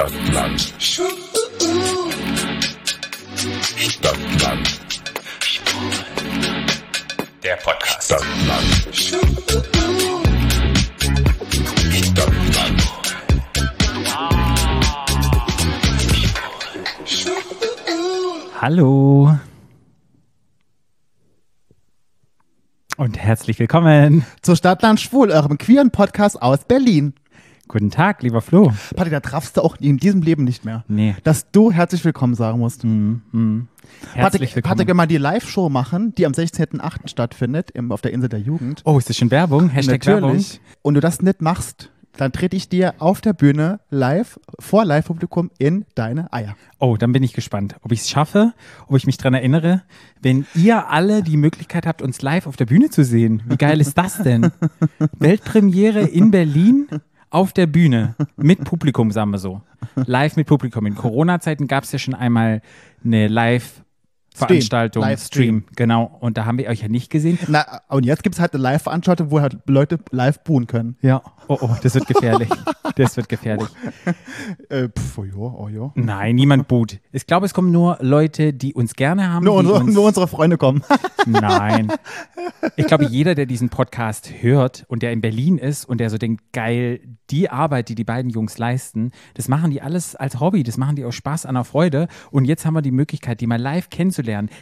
Stadtland. Stadtland. Der Podcast. Stadtland. Stadtland. Hallo. Und herzlich willkommen. Zu Stadtland Schwul, eurem queeren Podcast aus Berlin. Guten Tag, lieber Flo. Patti, da traffst du auch in diesem Leben nicht mehr. Nee. Dass du herzlich willkommen sagen musst. Herzlich Patrick, willkommen. Patrick, wenn wir die Live-Show machen, die am 16.08. stattfindet, im, auf der Insel der Jugend. oh, ist das schon Werbung? Hashtag Natürlich. Und du das nicht machst, dann trete ich dir auf der Bühne live, vor Live-Publikum in deine Eier. Werbung. Oh, dann bin ich gespannt, ob ich es schaffe, ob ich mich dran erinnere, wenn ihr alle die Möglichkeit habt, uns live auf der Bühne zu sehen. Wie geil ist das denn? Weltpremiere in Berlin auf der Bühne mit Publikum, sagen wir so. Live mit Publikum. In Corona-Zeiten gab es ja schon einmal eine Live- Veranstaltung, Livestream. Stream, genau. Und da haben wir euch ja nicht gesehen. Na, und jetzt gibt es halt eine Live-Veranstaltung, wo halt Leute live buhen können. Ja. Oh, oh, das wird gefährlich. das wird gefährlich. Äh, pf, oh ja, oh ja. Nein, niemand boot. Ich glaube, es kommen nur Leute, die uns gerne haben. Nur unsere, uns, nur unsere Freunde kommen. Nein. Ich glaube, jeder, der diesen Podcast hört und der in Berlin ist und der so denkt, geil, die Arbeit, die die beiden Jungs leisten, das machen die alles als Hobby, das machen die aus Spaß an der Freude. Und jetzt haben wir die Möglichkeit, die mal live kennenzulernen,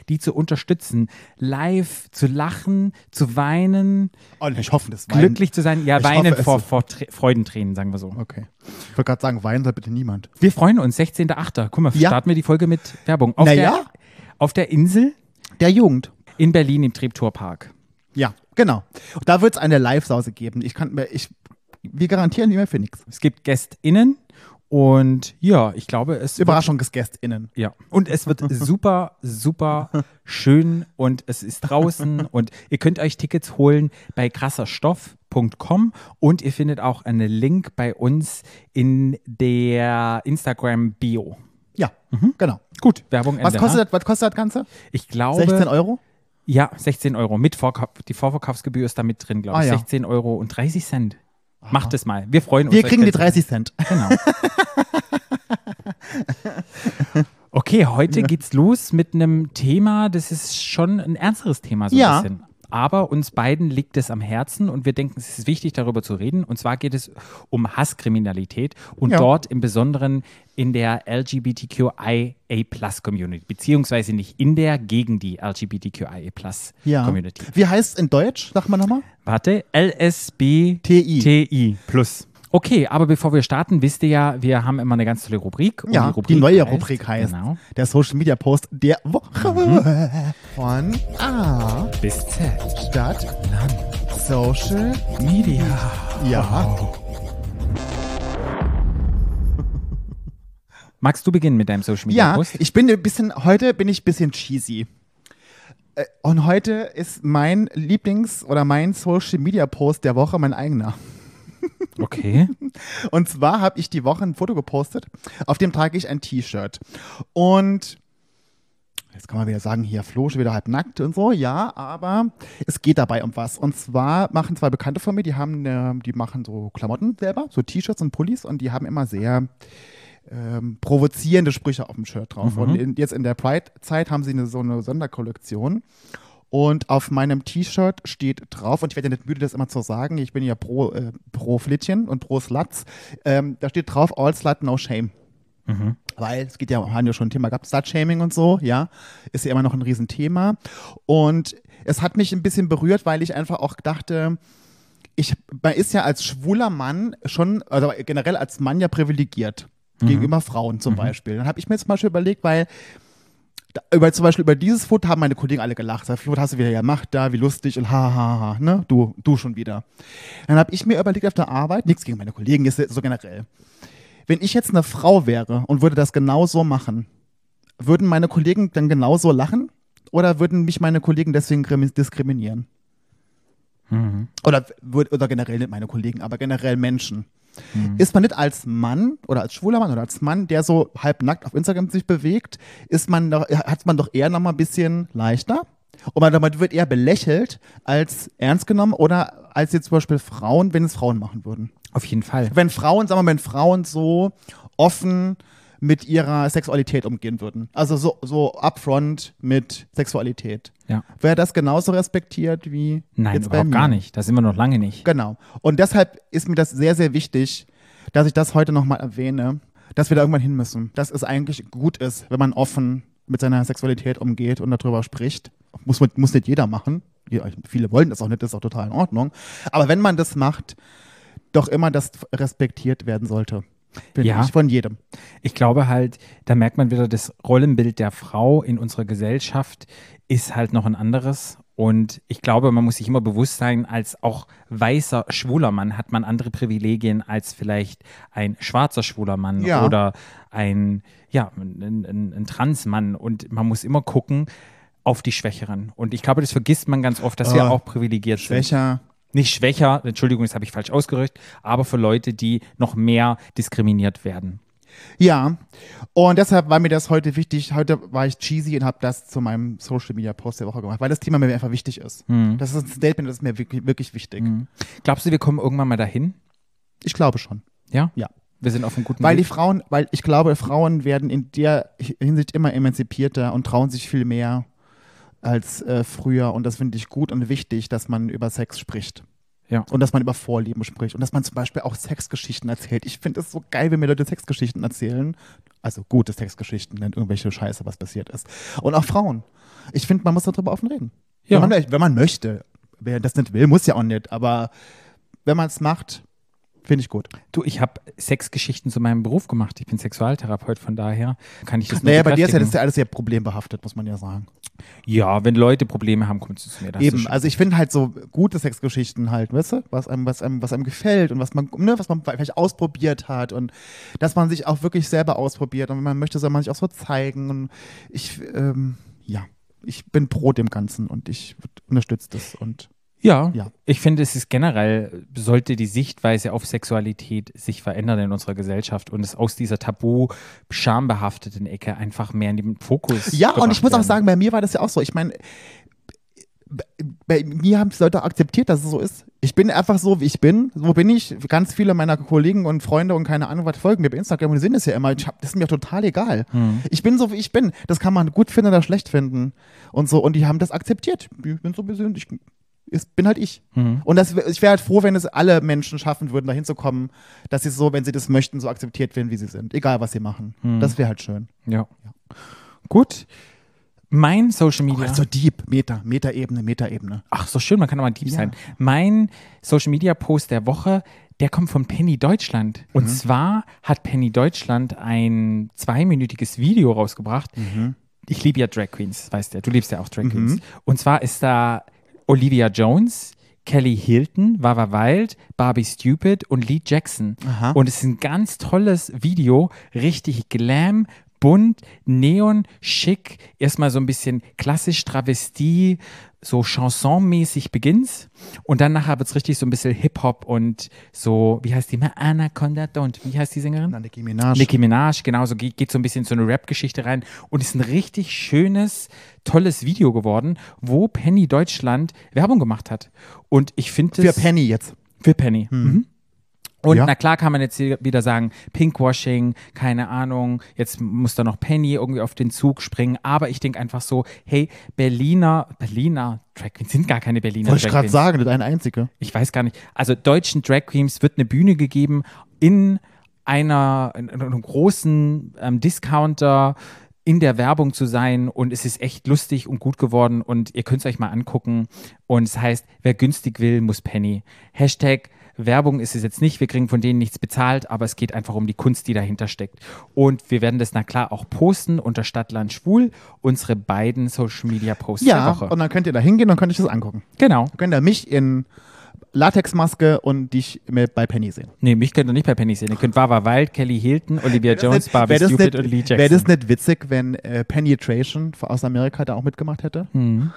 die zu unterstützen, live zu lachen, zu weinen, Und ich hoffe, das Weinen- glücklich zu sein. Ja, Ich weinen hoffe, vor, vor Trä- Freudentränen, sagen wir so. Okay. Ich wollte gerade sagen, weinen soll bitte niemand. Wir freuen uns, 16.8. Guck mal, Ja. starten wir die Folge mit Werbung. Auf, Na der, auf der Insel Der Jugend. in Berlin im Treptower-Park. Ja, genau. Und da wird es eine Live-Sause geben. Ich kann mir, ich, wir garantieren nicht mehr für nichts. Es gibt GästInnen und ja, ich glaube, es Überraschungsgästinnen. Ja. Und es wird super, super schön und es ist draußen und ihr könnt euch Tickets holen bei krasserstoff.com und ihr findet auch einen Link bei uns in der Instagram-Bio. Ja, genau. Gut, Werbung Was Ende, kostet, ha? das, was kostet das Ganze? Ich glaube, 16 Euro? Ja, 16 Euro. Mit Vorkauf, die Vorverkaufsgebühr ist da mit drin, glaube Ah, ich. ja. 16 Euro und 30 Cent. Macht es mal. Wir freuen uns. Wir kriegen die kennenzulernen. 30 Cent. Genau. Okay, heute geht's los mit einem Thema, das ist schon ein ernsteres Thema so Ja. ein bisschen. Aber uns beiden liegt es am Herzen und wir denken, es ist wichtig, darüber zu reden. Und zwar geht es um Hasskriminalität und Ja. dort im Besonderen in der LGBTQIA-Plus-Community, beziehungsweise nicht in der, gegen die Ja. LGBTQIA-Plus-Community. Wie heißt es in Deutsch? Sag mal nochmal. Warte, LSBTI TI. plus. Okay, aber bevor wir starten, wisst ihr ja, wir haben immer eine ganz tolle Rubrik. Und Ja, die, Rubrik neue Rubrik heißt Genau. der Social Media Post der Woche Mhm. von A Bis Z. Stadt Social Media. Ja. Magst du beginnen mit deinem Social Media Ja, Post? ich bin ein bisschen, heute bin ich ein bisschen cheesy. Äh, Und heute ist mein Lieblings- oder mein Social Media Post der Woche mein eigener. Okay. Und zwar habe ich die Woche ein Foto gepostet, auf dem trage ich ein T-Shirt. Und jetzt kann man wieder sagen, hier Flo schon wieder halb nackt und so, ja, aber es geht dabei um was. Und zwar machen zwei Bekannte von mir, die haben, eine, die machen so Klamotten selber, so T-Shirts und Pullis und die haben immer sehr ähm, provozierende Sprüche auf dem Shirt drauf. Und in, jetzt in der Pride-Zeit haben sie eine, so eine Sonderkollektion. Und auf meinem T-Shirt steht drauf, und ich werde ja nicht müde, das immer zu sagen, ich bin ja pro, äh, pro Flittchen und pro Sluts, ähm, da steht drauf, all slut, no shame. Weil es geht ja, haben ja schon ein Thema gehabt, Slut-Shaming und so, ja, ist ja immer noch ein Riesenthema. Und es hat mich ein bisschen berührt, weil ich einfach auch dachte, ich, man ist ja als schwuler Mann schon, also generell als Mann ja privilegiert gegenüber Frauen zum Beispiel. Dann habe ich mir jetzt zum Beispiel überlegt, weil über, zum Beispiel über dieses Foto haben meine Kollegen alle gelacht. Flo, was hast du wieder gemacht da, wie lustig und ha, ha, ha, ne? Du, du schon wieder. Dann habe ich mir überlegt auf der Arbeit, nichts gegen meine Kollegen, ist so generell. Wenn ich jetzt eine Frau wäre und würde das genauso machen, würden meine Kollegen dann genauso lachen? Oder würden mich meine Kollegen deswegen krimi- diskriminieren? Oder, würd- oder generell nicht meine Kollegen, aber generell Menschen. Ist man nicht als Mann oder als schwuler Mann oder als Mann, der so halbnackt auf Instagram sich bewegt, ist man doch, hat man doch eher noch mal ein bisschen leichter, Und man, damit wird eher belächelt als ernst genommen oder als jetzt zum Beispiel Frauen, wenn es Frauen machen würden. Auf jeden Fall. Wenn Frauen, sagen wir mal, wenn Frauen so offen mit ihrer Sexualität umgehen würden. Also so, so upfront mit Sexualität. Ja. Wäre das genauso respektiert wie Nein, jetzt bei überhaupt mir? gar nicht. Da sind wir noch lange nicht. Genau. Und deshalb ist mir das sehr, sehr wichtig, dass ich das heute nochmal erwähne, dass wir da irgendwann hin müssen. Dass es eigentlich gut ist, wenn man offen mit seiner Sexualität umgeht und darüber spricht. Muss, muss nicht jeder machen. Viele wollen das auch nicht, das ist auch total in Ordnung. Aber wenn man das macht, doch immer das respektiert werden sollte. Ja. ich, von jedem. Ich glaube halt, da merkt man wieder, das Rollenbild der Frau in unserer Gesellschaft ist halt noch ein anderes. Und ich glaube, man muss sich immer bewusst sein, als auch weißer schwuler Mann hat man andere Privilegien als vielleicht ein schwarzer schwuler Mann Ja. oder ein, ja, ein, ein, ein Transmann. Und man muss immer gucken auf die Schwächeren. Und ich glaube, das vergisst man ganz oft, dass wir Ah, auch privilegiert sind Schwächer. Nicht schwächer, Entschuldigung, das habe ich falsch ausgerückt, aber für Leute, die noch mehr diskriminiert werden. Ja, und deshalb war mir das heute wichtig. Heute war ich cheesy und habe das zu meinem Social Media Post der Woche gemacht, weil das Thema mir einfach wichtig ist. Das ist ein Statement, das ist mir wirklich, wirklich wichtig. Glaubst du, wir kommen irgendwann mal dahin? Ich glaube schon. Ja? Ja. Wir sind auf einem guten Weil die Weg. Frauen, weil ich glaube, Frauen werden in der Hinsicht immer emanzipierter und trauen sich viel mehr als äh, früher. Und das finde ich gut und wichtig, dass man über Sex spricht. Ja. Und dass man über Vorlieben spricht. Und dass man zum Beispiel auch Sexgeschichten erzählt. Ich finde es so geil, wenn mir Leute Sexgeschichten erzählen. Also gute Sexgeschichten, nicht irgendwelche Scheiße, was passiert ist. Und auch Frauen. Ich finde, man muss darüber offen reden. Ja. Wenn, man, wenn man möchte. Wer das nicht will, muss ja auch nicht. Aber wenn man es macht, finde ich gut. Du, ich habe Sexgeschichten zu meinem Beruf gemacht. Ich bin Sexualtherapeut, von daher kann ich das nur Naja, bei dir ist ja das ist ja alles sehr problembehaftet, muss man ja sagen. Ja, wenn Leute Probleme haben, kommen sie zu mir. Das Eben, also ich finde halt so gute Sexgeschichten halt, weißt du, was einem, was einem, was einem gefällt und was man, ne, was man vielleicht ausprobiert hat und dass man sich auch wirklich selber ausprobiert und wenn man möchte, soll man sich auch so zeigen und ich, ähm, ja, ich bin pro dem Ganzen und ich unterstütze das und Ja, Ja. ich finde, es ist generell, sollte die Sichtweise auf Sexualität sich verändern in unserer Gesellschaft und es aus dieser tabu schambehafteten Ecke einfach mehr in den Fokus Ja, und ich muss auch werden. sagen, bei mir war das ja auch so. Ich meine, bei- mir haben es Leute akzeptiert, dass es so ist. Ich bin einfach so, wie ich bin. So bin ich. Ganz viele meiner Kollegen und Freunde und keine Ahnung, was folgen mir bei Instagram und die sehen das ja immer. Ich hab, das ist mir total egal. Hm. Ich bin so, wie ich bin. Das kann man gut finden oder schlecht finden. Und so. Und die haben das akzeptiert. Ich bin so persönlich. Ich bin halt ich. Hm. Und das, ich wäre halt froh, wenn es alle Menschen schaffen würden, dahin zu kommen, dass sie so, wenn sie das möchten, so akzeptiert werden, wie sie sind. Egal, was sie machen. Hm. Das wäre halt schön. Ja. Gut. Mein Social Oh, Media. ist so deep. Meta, Meta-Ebene, Meta-Ebene. Ach, so schön, man kann auch mal deep Ja. sein. Mein Social Media Post der Woche, der kommt von Penny Deutschland. Und Mhm. zwar hat Penny Deutschland ein zweiminütiges Video rausgebracht. Mhm. Ich liebe ja Drag Queens, weißt du, du liebst ja auch Drag Queens. Und zwar ist da Olivia Jones, Kelly Hilton, Wawa Wild, Barbie Stupid und Lee Jackson. Aha. Und es ist ein ganz tolles Video, richtig glam, bunt, neon, schick, erstmal so ein bisschen klassisch Travestie, so Chansonmäßig beginnt's und dann nachher wird's richtig so ein bisschen Hip-Hop und so, wie heißt die mal? Anaconda Don't, wie heißt die Sängerin? Na, Nicki Minaj. Nicki Minaj, genau, so geht, geht so ein bisschen so eine Rap-Geschichte rein und ist ein richtig schönes, tolles Video geworden, wo Penny Deutschland Werbung gemacht hat. Und ich finde Für. Penny jetzt. Für Penny. Mhm. Und Ja. na klar kann man jetzt hier wieder sagen, Pinkwashing, keine Ahnung, jetzt muss da noch Penny irgendwie auf den Zug springen, aber ich denke einfach so, hey, Berliner, Berliner Drag Queens sind gar keine Berliner Wollte ich Drag gerade Queens. sagen, das ist eine einzige. Ich weiß gar nicht. Also deutschen Drag Queens wird eine Bühne gegeben in einer in, in einem großen ähm, Discounter in der Werbung zu sein und es ist echt lustig und gut geworden und ihr könnt es euch mal angucken und es heißt, wer günstig will, muss Penny. Hashtag Werbung ist es jetzt nicht, wir kriegen von denen nichts bezahlt, aber es geht einfach um die Kunst, die dahinter steckt. Und wir werden das na klar auch posten unter Stadtland Schwul, unsere beiden Social Media Posts Ja, der Woche. und dann könnt ihr da hingehen und könnt euch das angucken. genau. Dann könnt ihr mich in Latexmaske und dich bei Penny sehen. Nee, mich könnt ihr nicht bei Penny sehen. Ihr könnt Wawa Wild, Kelly Hilton, Olivia Jones, Barbie Wäre das, Stupid nicht, und Lee wär das Jackson. nicht witzig, wenn äh, Penetration aus Amerika da auch mitgemacht hätte? Hm.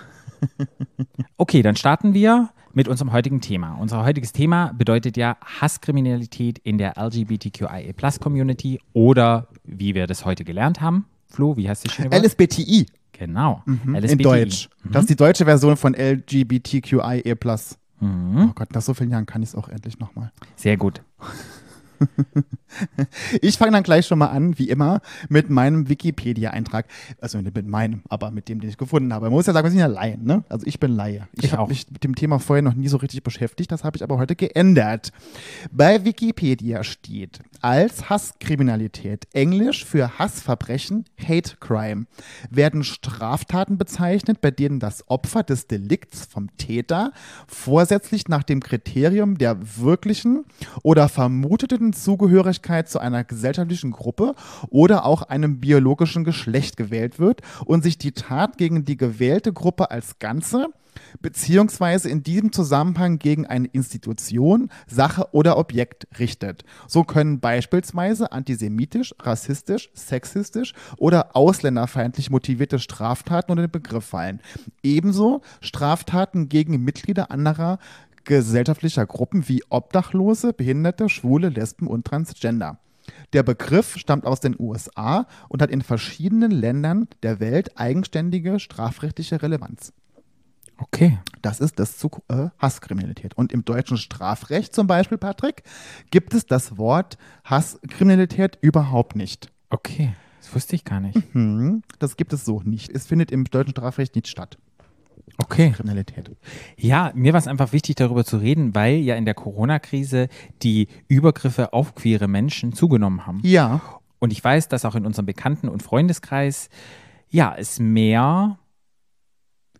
Okay, dann starten wir mit unserem heutigen Thema. Unser heutiges Thema bedeutet ja Hasskriminalität in der LGBTQIA-Plus-Community oder wie wir das heute gelernt haben. Flo, wie heißt die schöne Wort? LSBTI. Genau. In LSBTI. Deutsch. Das ist die deutsche Version von LGBTQIA+. Mhm. Oh Gott, nach so vielen Jahren kann ich es auch endlich nochmal. Sehr gut. Ich fange dann gleich schon mal an, wie immer, mit meinem Wikipedia-Eintrag. Also nicht mit meinem, aber mit dem, den ich gefunden habe. Man muss ja sagen, wir sind ja Laien, ne? Also ich bin Laie. Ich, Ich habe mich mit dem Thema vorher noch nie so richtig beschäftigt. Das habe ich aber heute geändert. Bei Wikipedia steht als Hasskriminalität, Englisch für Hassverbrechen, Hate Crime, werden Straftaten bezeichnet, bei denen das Opfer des Delikts vom Täter vorsätzlich nach dem Kriterium der wirklichen oder vermuteten Zugehörigkeit zu einer gesellschaftlichen Gruppe oder auch einem biologischen Geschlecht gewählt wird und sich die Tat gegen die gewählte Gruppe als Ganze beziehungsweise in diesem Zusammenhang gegen eine Institution, Sache oder Objekt richtet. So können beispielsweise antisemitisch, rassistisch, sexistisch oder ausländerfeindlich motivierte Straftaten unter den Begriff fallen. Ebenso Straftaten gegen Mitglieder anderer gesellschaftlicher Gruppen wie Obdachlose, Behinderte, Schwule, Lesben und Transgender. Der Begriff stammt aus den USA und hat in verschiedenen Ländern der Welt eigenständige strafrechtliche Relevanz. Okay. Das ist das zu äh, Hasskriminalität. Und im deutschen Strafrecht zum Beispiel, Patrick, gibt es das Wort Hasskriminalität überhaupt nicht. Okay. Das wusste ich gar nicht. Hm, das gibt es so nicht. Es findet im deutschen Strafrecht nicht statt. Okay. Kriminalität. Ja, mir war es einfach wichtig, darüber zu reden, weil ja in der Corona-Krise die Übergriffe auf queere Menschen zugenommen haben. Ja. Und ich weiß, dass auch in unserem Bekannten- und Freundeskreis, ja, es mehr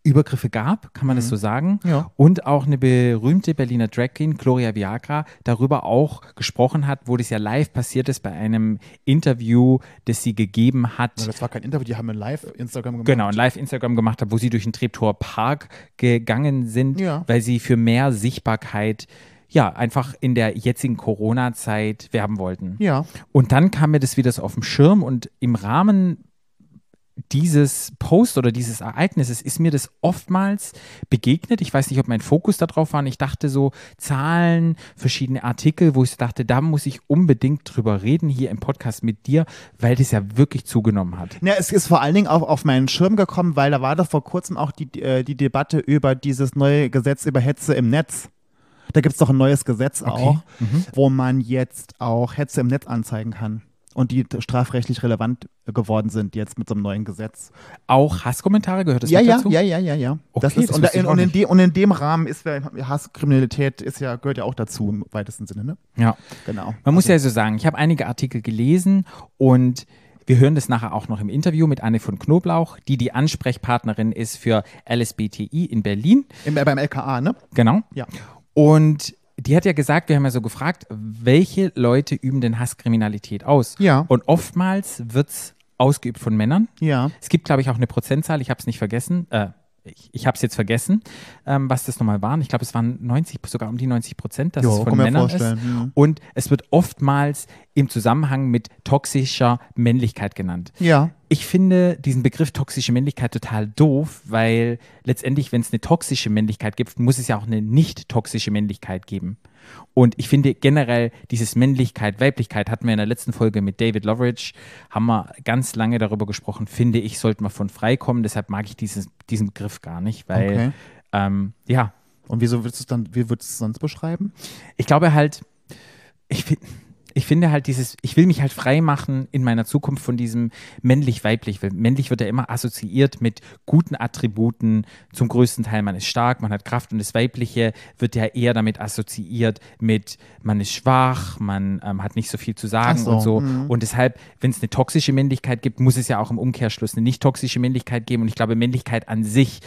Übergriffe gab, kann man das so sagen. Ja. Und auch eine berühmte Berliner Drag Queen, Gloria Viagra, darüber auch gesprochen hat, wo das ja live passiert ist bei einem Interview, das sie gegeben hat. Das war kein Interview, die haben ein Live-Instagram gemacht. Genau, ein Live-Instagram gemacht hat, wo sie durch den Treptower Park gegangen sind, Ja. weil sie für mehr Sichtbarkeit ja einfach in der jetzigen Corona-Zeit werben wollten. Ja. Und dann kam mir das wieder so auf dem Schirm und im Rahmen dieses Post oder dieses Ereignisses ist mir das oftmals begegnet. Ich weiß nicht, ob mein Fokus darauf war. Und ich dachte so Zahlen, verschiedene Artikel, wo ich dachte, da muss ich unbedingt drüber reden hier im Podcast mit dir, weil das ja wirklich zugenommen hat. Ja, es ist vor allen Dingen auch auf meinen Schirm gekommen, weil da war doch vor kurzem auch die, äh, die Debatte über dieses neue Gesetz über Hetze im Netz. Da gibt es doch ein neues Gesetz auch, wo man jetzt auch Hetze im Netz anzeigen kann. Und die strafrechtlich relevant geworden sind jetzt mit so einem neuen Gesetz. Auch Hasskommentare gehört das ja, ja, dazu? ja, ja, ja, ja. das Okay, ist, das und, in, und, in nicht. de, und in dem Rahmen ist ja- Hasskriminalität ist ja, gehört ja auch dazu im weitesten Sinne, ne? ja. Genau. Man muss ja so sagen, ich habe einige Artikel gelesen und wir hören das nachher auch noch im Interview mit Anne von Knoblauch, die die Ansprechpartnerin ist für LSBTI in Berlin. Im, beim LKA, ne? Genau. Ja. Und die hat ja gesagt, wir haben ja so gefragt, welche Leute üben denn Hasskriminalität aus? Ja. Und oftmals wird es ausgeübt von Männern. Ja. Es gibt, glaube ich, auch eine Prozentzahl, ich habe es nicht vergessen. Äh, ich ich habe es jetzt vergessen, ähm, was das nochmal waren. Ich glaube, es waren 90, sogar um die 90 Prozent, dass Jo, es von Männern ist. vorstellen, mhm. Und es wird oftmals im Zusammenhang mit toxischer Männlichkeit genannt. Ja. Ich finde diesen Begriff toxische Männlichkeit total doof, weil letztendlich, wenn es eine toxische Männlichkeit gibt, muss es ja auch eine nicht toxische Männlichkeit geben. Und ich finde generell dieses Männlichkeit, Weiblichkeit hatten wir in der letzten Folge mit David Loveridge, haben wir ganz lange darüber gesprochen, finde ich, sollten wir von freikommen. Deshalb mag ich dieses, diesen Begriff gar nicht, weil, Okay. ähm, ja, Und wieso würdest du es dann, wie würdest du es sonst beschreiben? ich glaube halt, ich, fi- ich finde halt dieses, ich will mich halt frei machen in meiner Zukunft von diesem männlich-weiblich. Weil männlich wird ja immer assoziiert mit guten Attributen. Zum größten Teil, man ist stark, man hat Kraft und das Weibliche wird ja eher damit assoziiert mit, man ist schwach, man ähm, hat nicht so viel zu sagen so, und so. mhm. Und deshalb, wenn es eine toxische Männlichkeit gibt, muss es ja auch im Umkehrschluss eine nicht toxische Männlichkeit geben. Und ich glaube, Männlichkeit an sich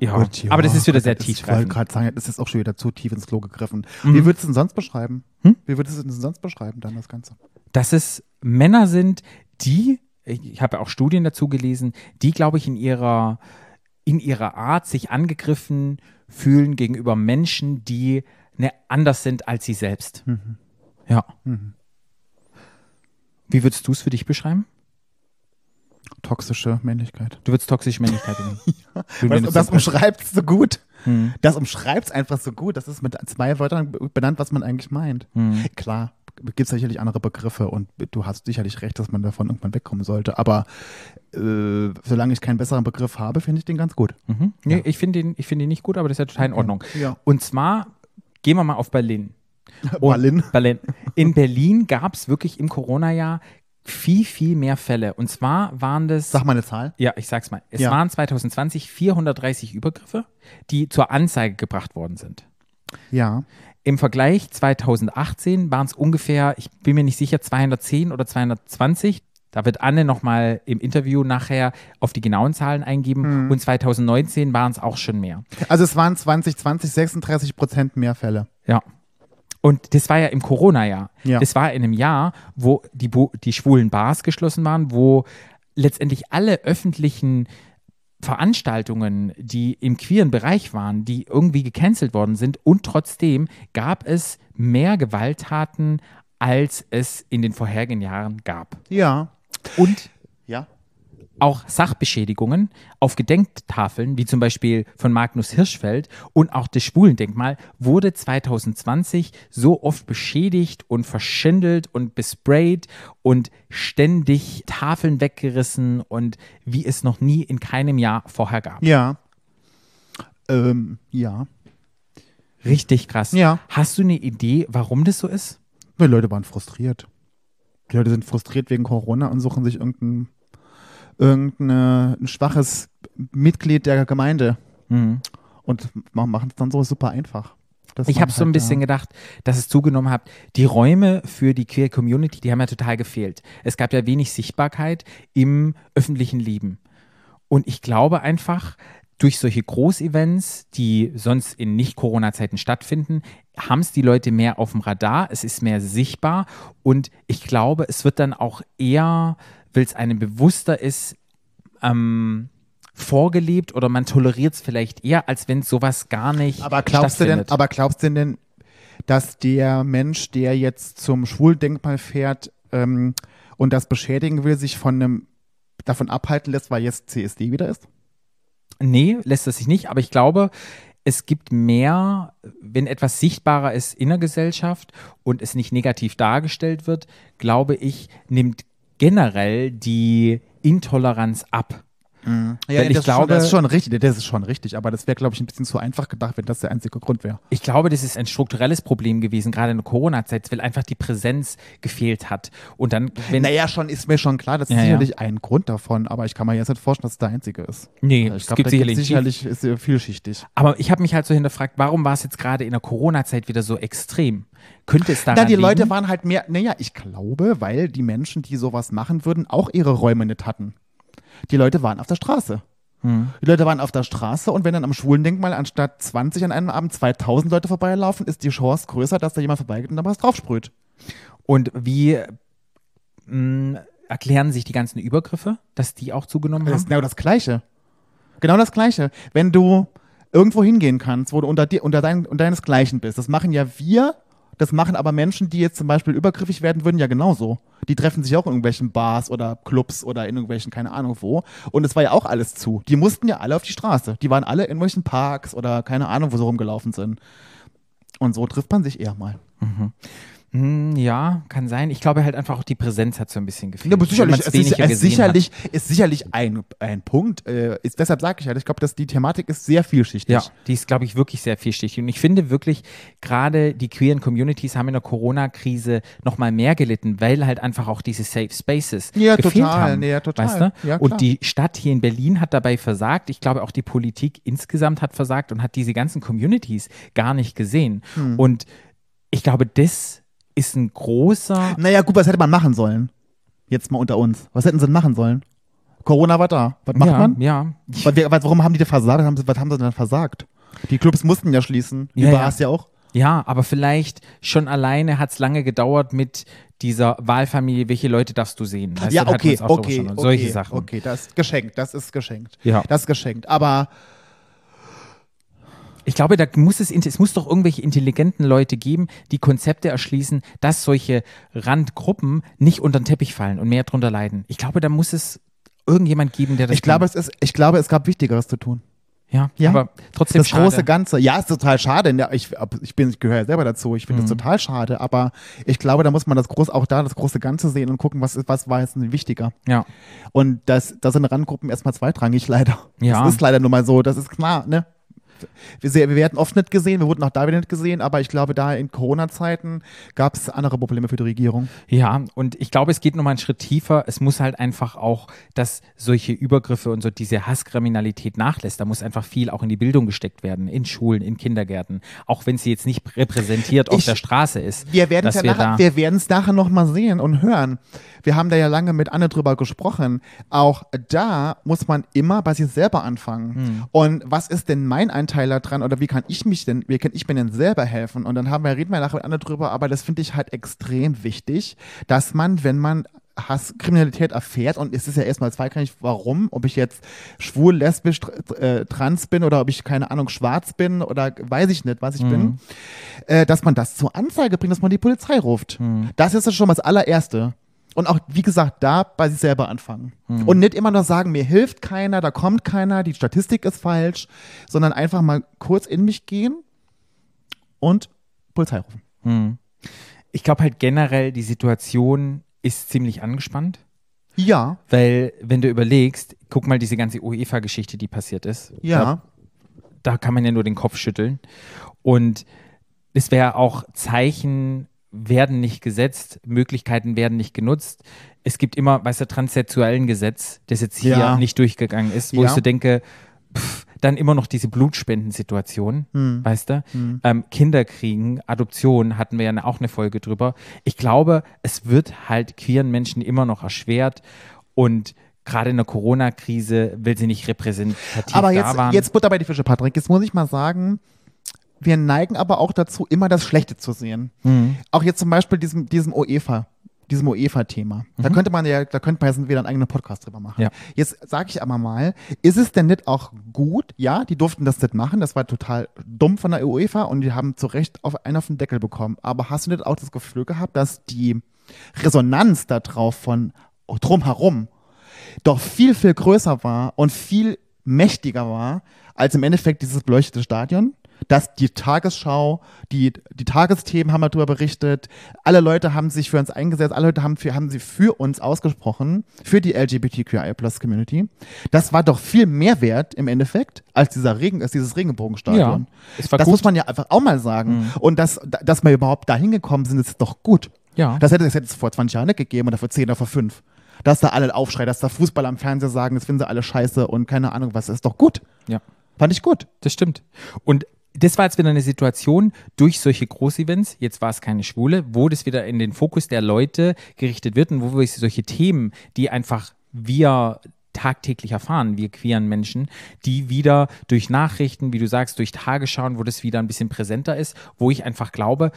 ja, Gut, ja, aber das ist wieder sehr das- Ich wollte gerade sagen, das ist auch schon wieder zu tief ins Klo gegriffen. Wie würdest du es denn sonst beschreiben? Hm? Wie würdest du es denn sonst beschreiben, dann das Ganze? dass es Männer sind, die, ich habe ja auch Studien dazu gelesen, die, glaube ich, in ihrer, in ihrer Art sich angegriffen fühlen gegenüber Menschen, die ne, anders sind als sie selbst. Ja. Wie würdest du es für dich beschreiben? Toxische Männlichkeit. Du würdest toxische Männlichkeit nehmen. Wir Das, das umschreibt es so gut. Hm. Das umschreibt es einfach so gut. Das ist mit zwei Wörtern benannt, was man eigentlich meint. Hm. Klar, gibt es sicherlich andere Begriffe und du hast sicherlich recht, dass man davon irgendwann wegkommen sollte. Aber äh, solange ich keinen besseren Begriff habe, finde ich den ganz gut. Mhm. Nee, Ja. ich finde ihn, ich ihn nicht gut, aber das ist ja total in Ordnung. Ja. Und zwar gehen wir mal auf Berlin. Berlin. Berlin. In Berlin gab es wirklich im Corona-Jahr viel, viel mehr Fälle. Und zwar waren das. Sag mal eine Zahl. Ja, ich sag's mal. Es Ja. waren 2020 430 Übergriffe, die zur Anzeige gebracht worden sind. Ja. Im Vergleich 2018 waren es ungefähr, ich bin mir nicht sicher, 210 oder 220. Da wird Anne nochmal im Interview nachher auf die genauen Zahlen eingeben. Mhm. Und 2019 waren es auch schon mehr. Also es waren 2020 36 Prozent mehr Fälle. Ja. Und das war ja im Corona-Jahr. Ja. Das war in einem Jahr, wo die, Bu- die schwulen Bars geschlossen waren, wo letztendlich alle öffentlichen Veranstaltungen, die im queeren Bereich waren, die irgendwie gecancelt worden sind und trotzdem gab es mehr Gewalttaten, als es in den vorherigen Jahren gab. Ja. Und. Auch Sachbeschädigungen auf Gedenktafeln, wie zum Beispiel von Magnus Hirschfeld und auch das Schwulendenkmal, wurde 2020 so oft beschädigt und verschindelt und besprayt und ständig Tafeln weggerissen und wie es noch nie in keinem Jahr vorher gab. Ja. Ähm, ja. Richtig krass. Ja. Hast du eine Idee, warum das so ist? Die Leute waren frustriert. Die Leute sind frustriert wegen Corona und suchen sich irgendein, irgendein ein schwaches Mitglied der Gemeinde Mhm. und ma- machen es dann so super einfach. Ich habe so ein halt, bisschen ja. gedacht, dass es zugenommen hat. Die Räume für die Queer Community, die haben ja total gefehlt. Es gab ja wenig Sichtbarkeit im öffentlichen Leben. Und ich glaube einfach, durch solche Großevents, die sonst in Nicht-Corona-Zeiten stattfinden, haben es die Leute mehr auf dem Radar, es ist mehr sichtbar und ich glaube, es wird dann auch eher, weil es einem bewusster ist, ähm, vorgelebt oder man toleriert es vielleicht eher, als wenn sowas gar nicht Aber glaubst du denn, aber glaubst du denn, dass der Mensch, der jetzt zum Schwuldenkmal fährt ähm, und das beschädigen will, sich von einem davon abhalten lässt, weil jetzt CSD wieder ist? Nee, lässt es sich nicht, aber ich glaube, es gibt mehr, wenn etwas sichtbarer ist in der Gesellschaft und es nicht negativ dargestellt wird, glaube ich, nimmt generell die Intoleranz ab. Ja, Weil ich das, ist schon, glaube- das ist schon richtig, das ist schon richtig, aber das wäre, glaube ich, ein bisschen zu einfach gedacht, wenn das der einzige Grund wäre. Ich glaube, das ist ein strukturelles Problem gewesen, gerade in der Corona-Zeit, weil einfach die Präsenz gefehlt hat. Und dann, wenn. Naja, schon ist mir schon klar, das ist Ja, ja. sicherlich ein Grund davon, aber ich kann mir jetzt nicht vorstellen, dass es der einzige ist. nee, ich es glaube, gibt sicherlich. sicherlich ist ja vielschichtig. Aber ich habe mich halt so hinterfragt, warum war es jetzt gerade in der Corona-Zeit wieder so extrem? Könnte es daran Na, die liegen? Leute waren halt mehr, naja, ich glaube, weil die Menschen, die sowas machen würden, auch ihre Räume nicht hatten. Die Leute waren auf der Straße. Hm. Die Leute waren auf der Straße und wenn dann am Schwulendenkmal anstatt 20 an einem Abend 2000 Leute vorbeilaufen, ist die Chance größer, dass da jemand vorbeigeht und da was draufsprüht. Und wie mh, erklären sich die ganzen Übergriffe, dass die auch zugenommen Das haben? ist genau das Gleiche. Genau das Gleiche. Wenn du irgendwo hingehen kannst, wo du unter, dir, unter, dein, unter deinesgleichen bist, das machen ja wir, das machen aber Menschen, die jetzt zum Beispiel übergriffig werden würden, ja genauso. Die treffen sich auch in irgendwelchen Bars oder Clubs oder in irgendwelchen, keine Ahnung wo. Und es war ja auch alles zu. Die mussten ja alle auf die Straße. Die waren alle in irgendwelchen Parks oder keine Ahnung, wo sie rumgelaufen sind. Und so trifft man sich eher mal. Hm, ja, kann sein. Ich glaube halt einfach auch die Präsenz hat so ein bisschen gefehlt. Ja, aber sicherlich, es ist, es sicherlich, ist sicherlich ein, ein Punkt. Äh, ist, deshalb sage ich halt, ich glaube, dass die Thematik ist sehr vielschichtig. Ja, die ist, glaube ich, wirklich sehr vielschichtig. Und ich finde wirklich, gerade die queeren Communities haben in der Corona-Krise noch mal mehr gelitten, weil halt einfach auch diese Safe Spaces Ja, gefehlt total. haben. Ja, total. Weißt du? Ja, klar. und die Stadt hier in Berlin hat dabei versagt. Ich glaube, auch die Politik insgesamt hat versagt und hat diese ganzen Communities gar nicht gesehen. Hm. Und ich glaube, das ist ein großer Naja, gut, was hätte man machen sollen? Jetzt mal unter uns. Was hätten sie denn machen sollen? Corona war da. Was macht ja, man? Ja, was, warum haben die denn versagt? Was haben sie denn versagt? Die Clubs mussten ja schließen. Die Ja, Bars ja. auch. Ja, aber vielleicht schon alleine hat es lange gedauert mit dieser Wahlfamilie, welche Leute darfst du sehen? Weißt ja, wir okay, okay, okay, solche Sachen. Okay, das ist geschenkt, das ist geschenkt. Ja. Das ist geschenkt. Aber Ich glaube, da muss es, es muss doch irgendwelche intelligenten Leute geben, die Konzepte erschließen, dass solche Randgruppen nicht unter den Teppich fallen und mehr drunter leiden. Ich glaube, da muss es irgendjemand geben, der das ich glaube, kann. es ist, ich glaube, es gab Wichtigeres zu tun. Ja, Ja. aber trotzdem das schade. große Ganze. Ja, ist total schade. Ich, ich, bin, ich gehöre ja selber dazu. Ich Mhm. finde es total schade. Aber ich glaube, da muss man das groß, auch da das große Ganze sehen und gucken, was, ist- was war jetzt wichtiger. Ja. Und das, das sind Randgruppen erstmal zweitrangig, leider. Ja. Das ist leider nur mal so. Das ist klar, ne? Wir, se- wir werden oft nicht gesehen, wir wurden auch da wieder nicht gesehen, aber ich glaube, da in Corona-Zeiten gab es andere Probleme für die Regierung. Ja, und ich glaube, es geht nochmal einen Schritt tiefer. Es muss halt einfach auch, dass solche Übergriffe und so diese Hasskriminalität nachlässt. Da muss einfach viel auch in die Bildung gesteckt werden, in Schulen, in Kindergärten. Auch wenn sie jetzt nicht repräsentiert auf Ich- der Straße ist. Wir werden es ja nachher, wir werden es nachher noch mal sehen und hören. Wir haben da ja lange mit Anne drüber gesprochen. Auch da muss man immer bei sich selber anfangen. Hm. Und was ist denn mein Anteil daran oder wie kann ich mich denn, wie kann ich mir denn selber helfen? Und dann haben wir, reden wir nachher mit Anne drüber, aber das finde ich halt extrem wichtig, dass man, wenn man Hasskriminalität erfährt und es ist ja erstmal zweitrangig, warum, ob ich jetzt schwul, lesbisch, äh, trans bin oder ob ich, keine Ahnung, schwarz bin oder weiß ich nicht, was ich bin, äh, dass man das zur Anzeige bringt, dass man die Polizei ruft. Das ist ja schon mal das allererste. Und auch, wie gesagt, da bei sich selber anfangen. Und nicht immer nur sagen, mir hilft keiner, da kommt keiner, die Statistik ist falsch, sondern einfach mal kurz in mich gehen und Polizei rufen. Ich glaube halt generell, die Situation ist ziemlich angespannt. Ja, Weil, wenn du überlegst, guck mal diese ganze UEFA-Geschichte, die passiert ist. ja. Da, da kann man ja nur den Kopf schütteln. Und es wäre auch Zeichen werden nicht gesetzt, Möglichkeiten werden nicht genutzt. Es gibt immer, weißt du, transsexuellen Gesetz, das jetzt hier Ja. nicht durchgegangen ist, wo Ja. ich so denke, pff, dann immer noch diese Blutspendensituation, Hm. weißt du? Ähm, Kinderkriegen, Adoption hatten wir ja auch eine Folge drüber. Ich glaube, es wird halt queeren Menschen immer noch erschwert und gerade in der Corona-Krise will sie nicht repräsentativ Aber da jetzt, waren. jetzt Butter bei die Fische, Patrick. Jetzt muss ich mal sagen, wir neigen aber auch dazu, immer das Schlechte zu sehen. Mhm. Auch jetzt zum Beispiel diesem, diesem UEFA, diesem UEFA-Thema. Da könnte man ja, da könnte man jetzt wieder einen eigenen Podcast drüber machen. Mhm. Ja. Jetzt sage ich aber mal, ist es denn nicht auch gut? Ja, die durften das nicht machen. Das war total dumm von der UEFA und die haben zu Recht auf einen auf den Deckel bekommen. Aber hast du nicht auch das Gefühl gehabt, dass die Resonanz darauf von drumherum doch viel, viel größer war und viel mächtiger war, als im Endeffekt dieses beleuchtete Stadion. Dass die Tagesschau, die, die Tagesthemen haben darüber berichtet, alle Leute haben sich für uns eingesetzt, alle Leute haben, für, haben sie für uns ausgesprochen, für die LGBTQI-Plus-Community. Das war doch viel mehr wert im Endeffekt, als, dieser Regen, als dieses Regenbogenstadion. Ja, das gut. muss man ja einfach auch mal sagen. Und dass, dass wir überhaupt dahin gekommen sind, ist doch gut. Ja. Das hätte, das hätte es vor 20 Jahren nicht gegeben oder vor 10 oder vor 5. Dass da alle aufschreien, dass da Fußballer am Fernseher sagen, jetzt finden sie alle scheiße und keine Ahnung was, ist doch gut. ja. Fand ich gut. Das stimmt. Und das war jetzt wieder eine Situation durch solche Großevents, jetzt war es keine Schwule, wo das wieder in den Fokus der Leute gerichtet wird und wo wir solche Themen, die einfach wir tagtäglich erfahren, wir queeren Menschen, die wieder durch Nachrichten, wie du sagst, durch Tagesschauen, wo das wieder ein bisschen präsenter ist, wo ich einfach glaube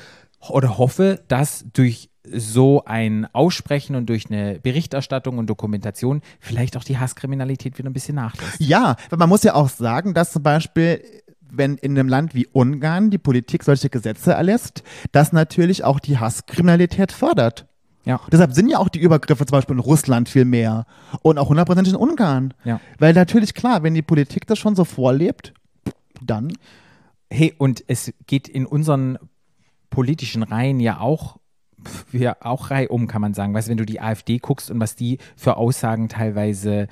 oder hoffe, dass durch so ein Aussprechen und durch eine Berichterstattung und Dokumentation vielleicht auch die Hasskriminalität wieder ein bisschen nachlässt. Ja, weil man muss ja auch sagen, dass zum Beispiel, wenn in einem Land wie Ungarn die Politik solche Gesetze erlässt, das natürlich auch die Hasskriminalität fördert. Ja. Deshalb sind ja auch die Übergriffe zum Beispiel in Russland viel mehr und auch hundertprozentig in Ungarn. Ja. Weil natürlich klar, wenn die Politik das schon so vorlebt, dann Hey, und es geht in unseren politischen Reihen ja auch, ja, auch reihum, kann man sagen. Weißt du, wenn du die AfD guckst und was die für Aussagen teilweise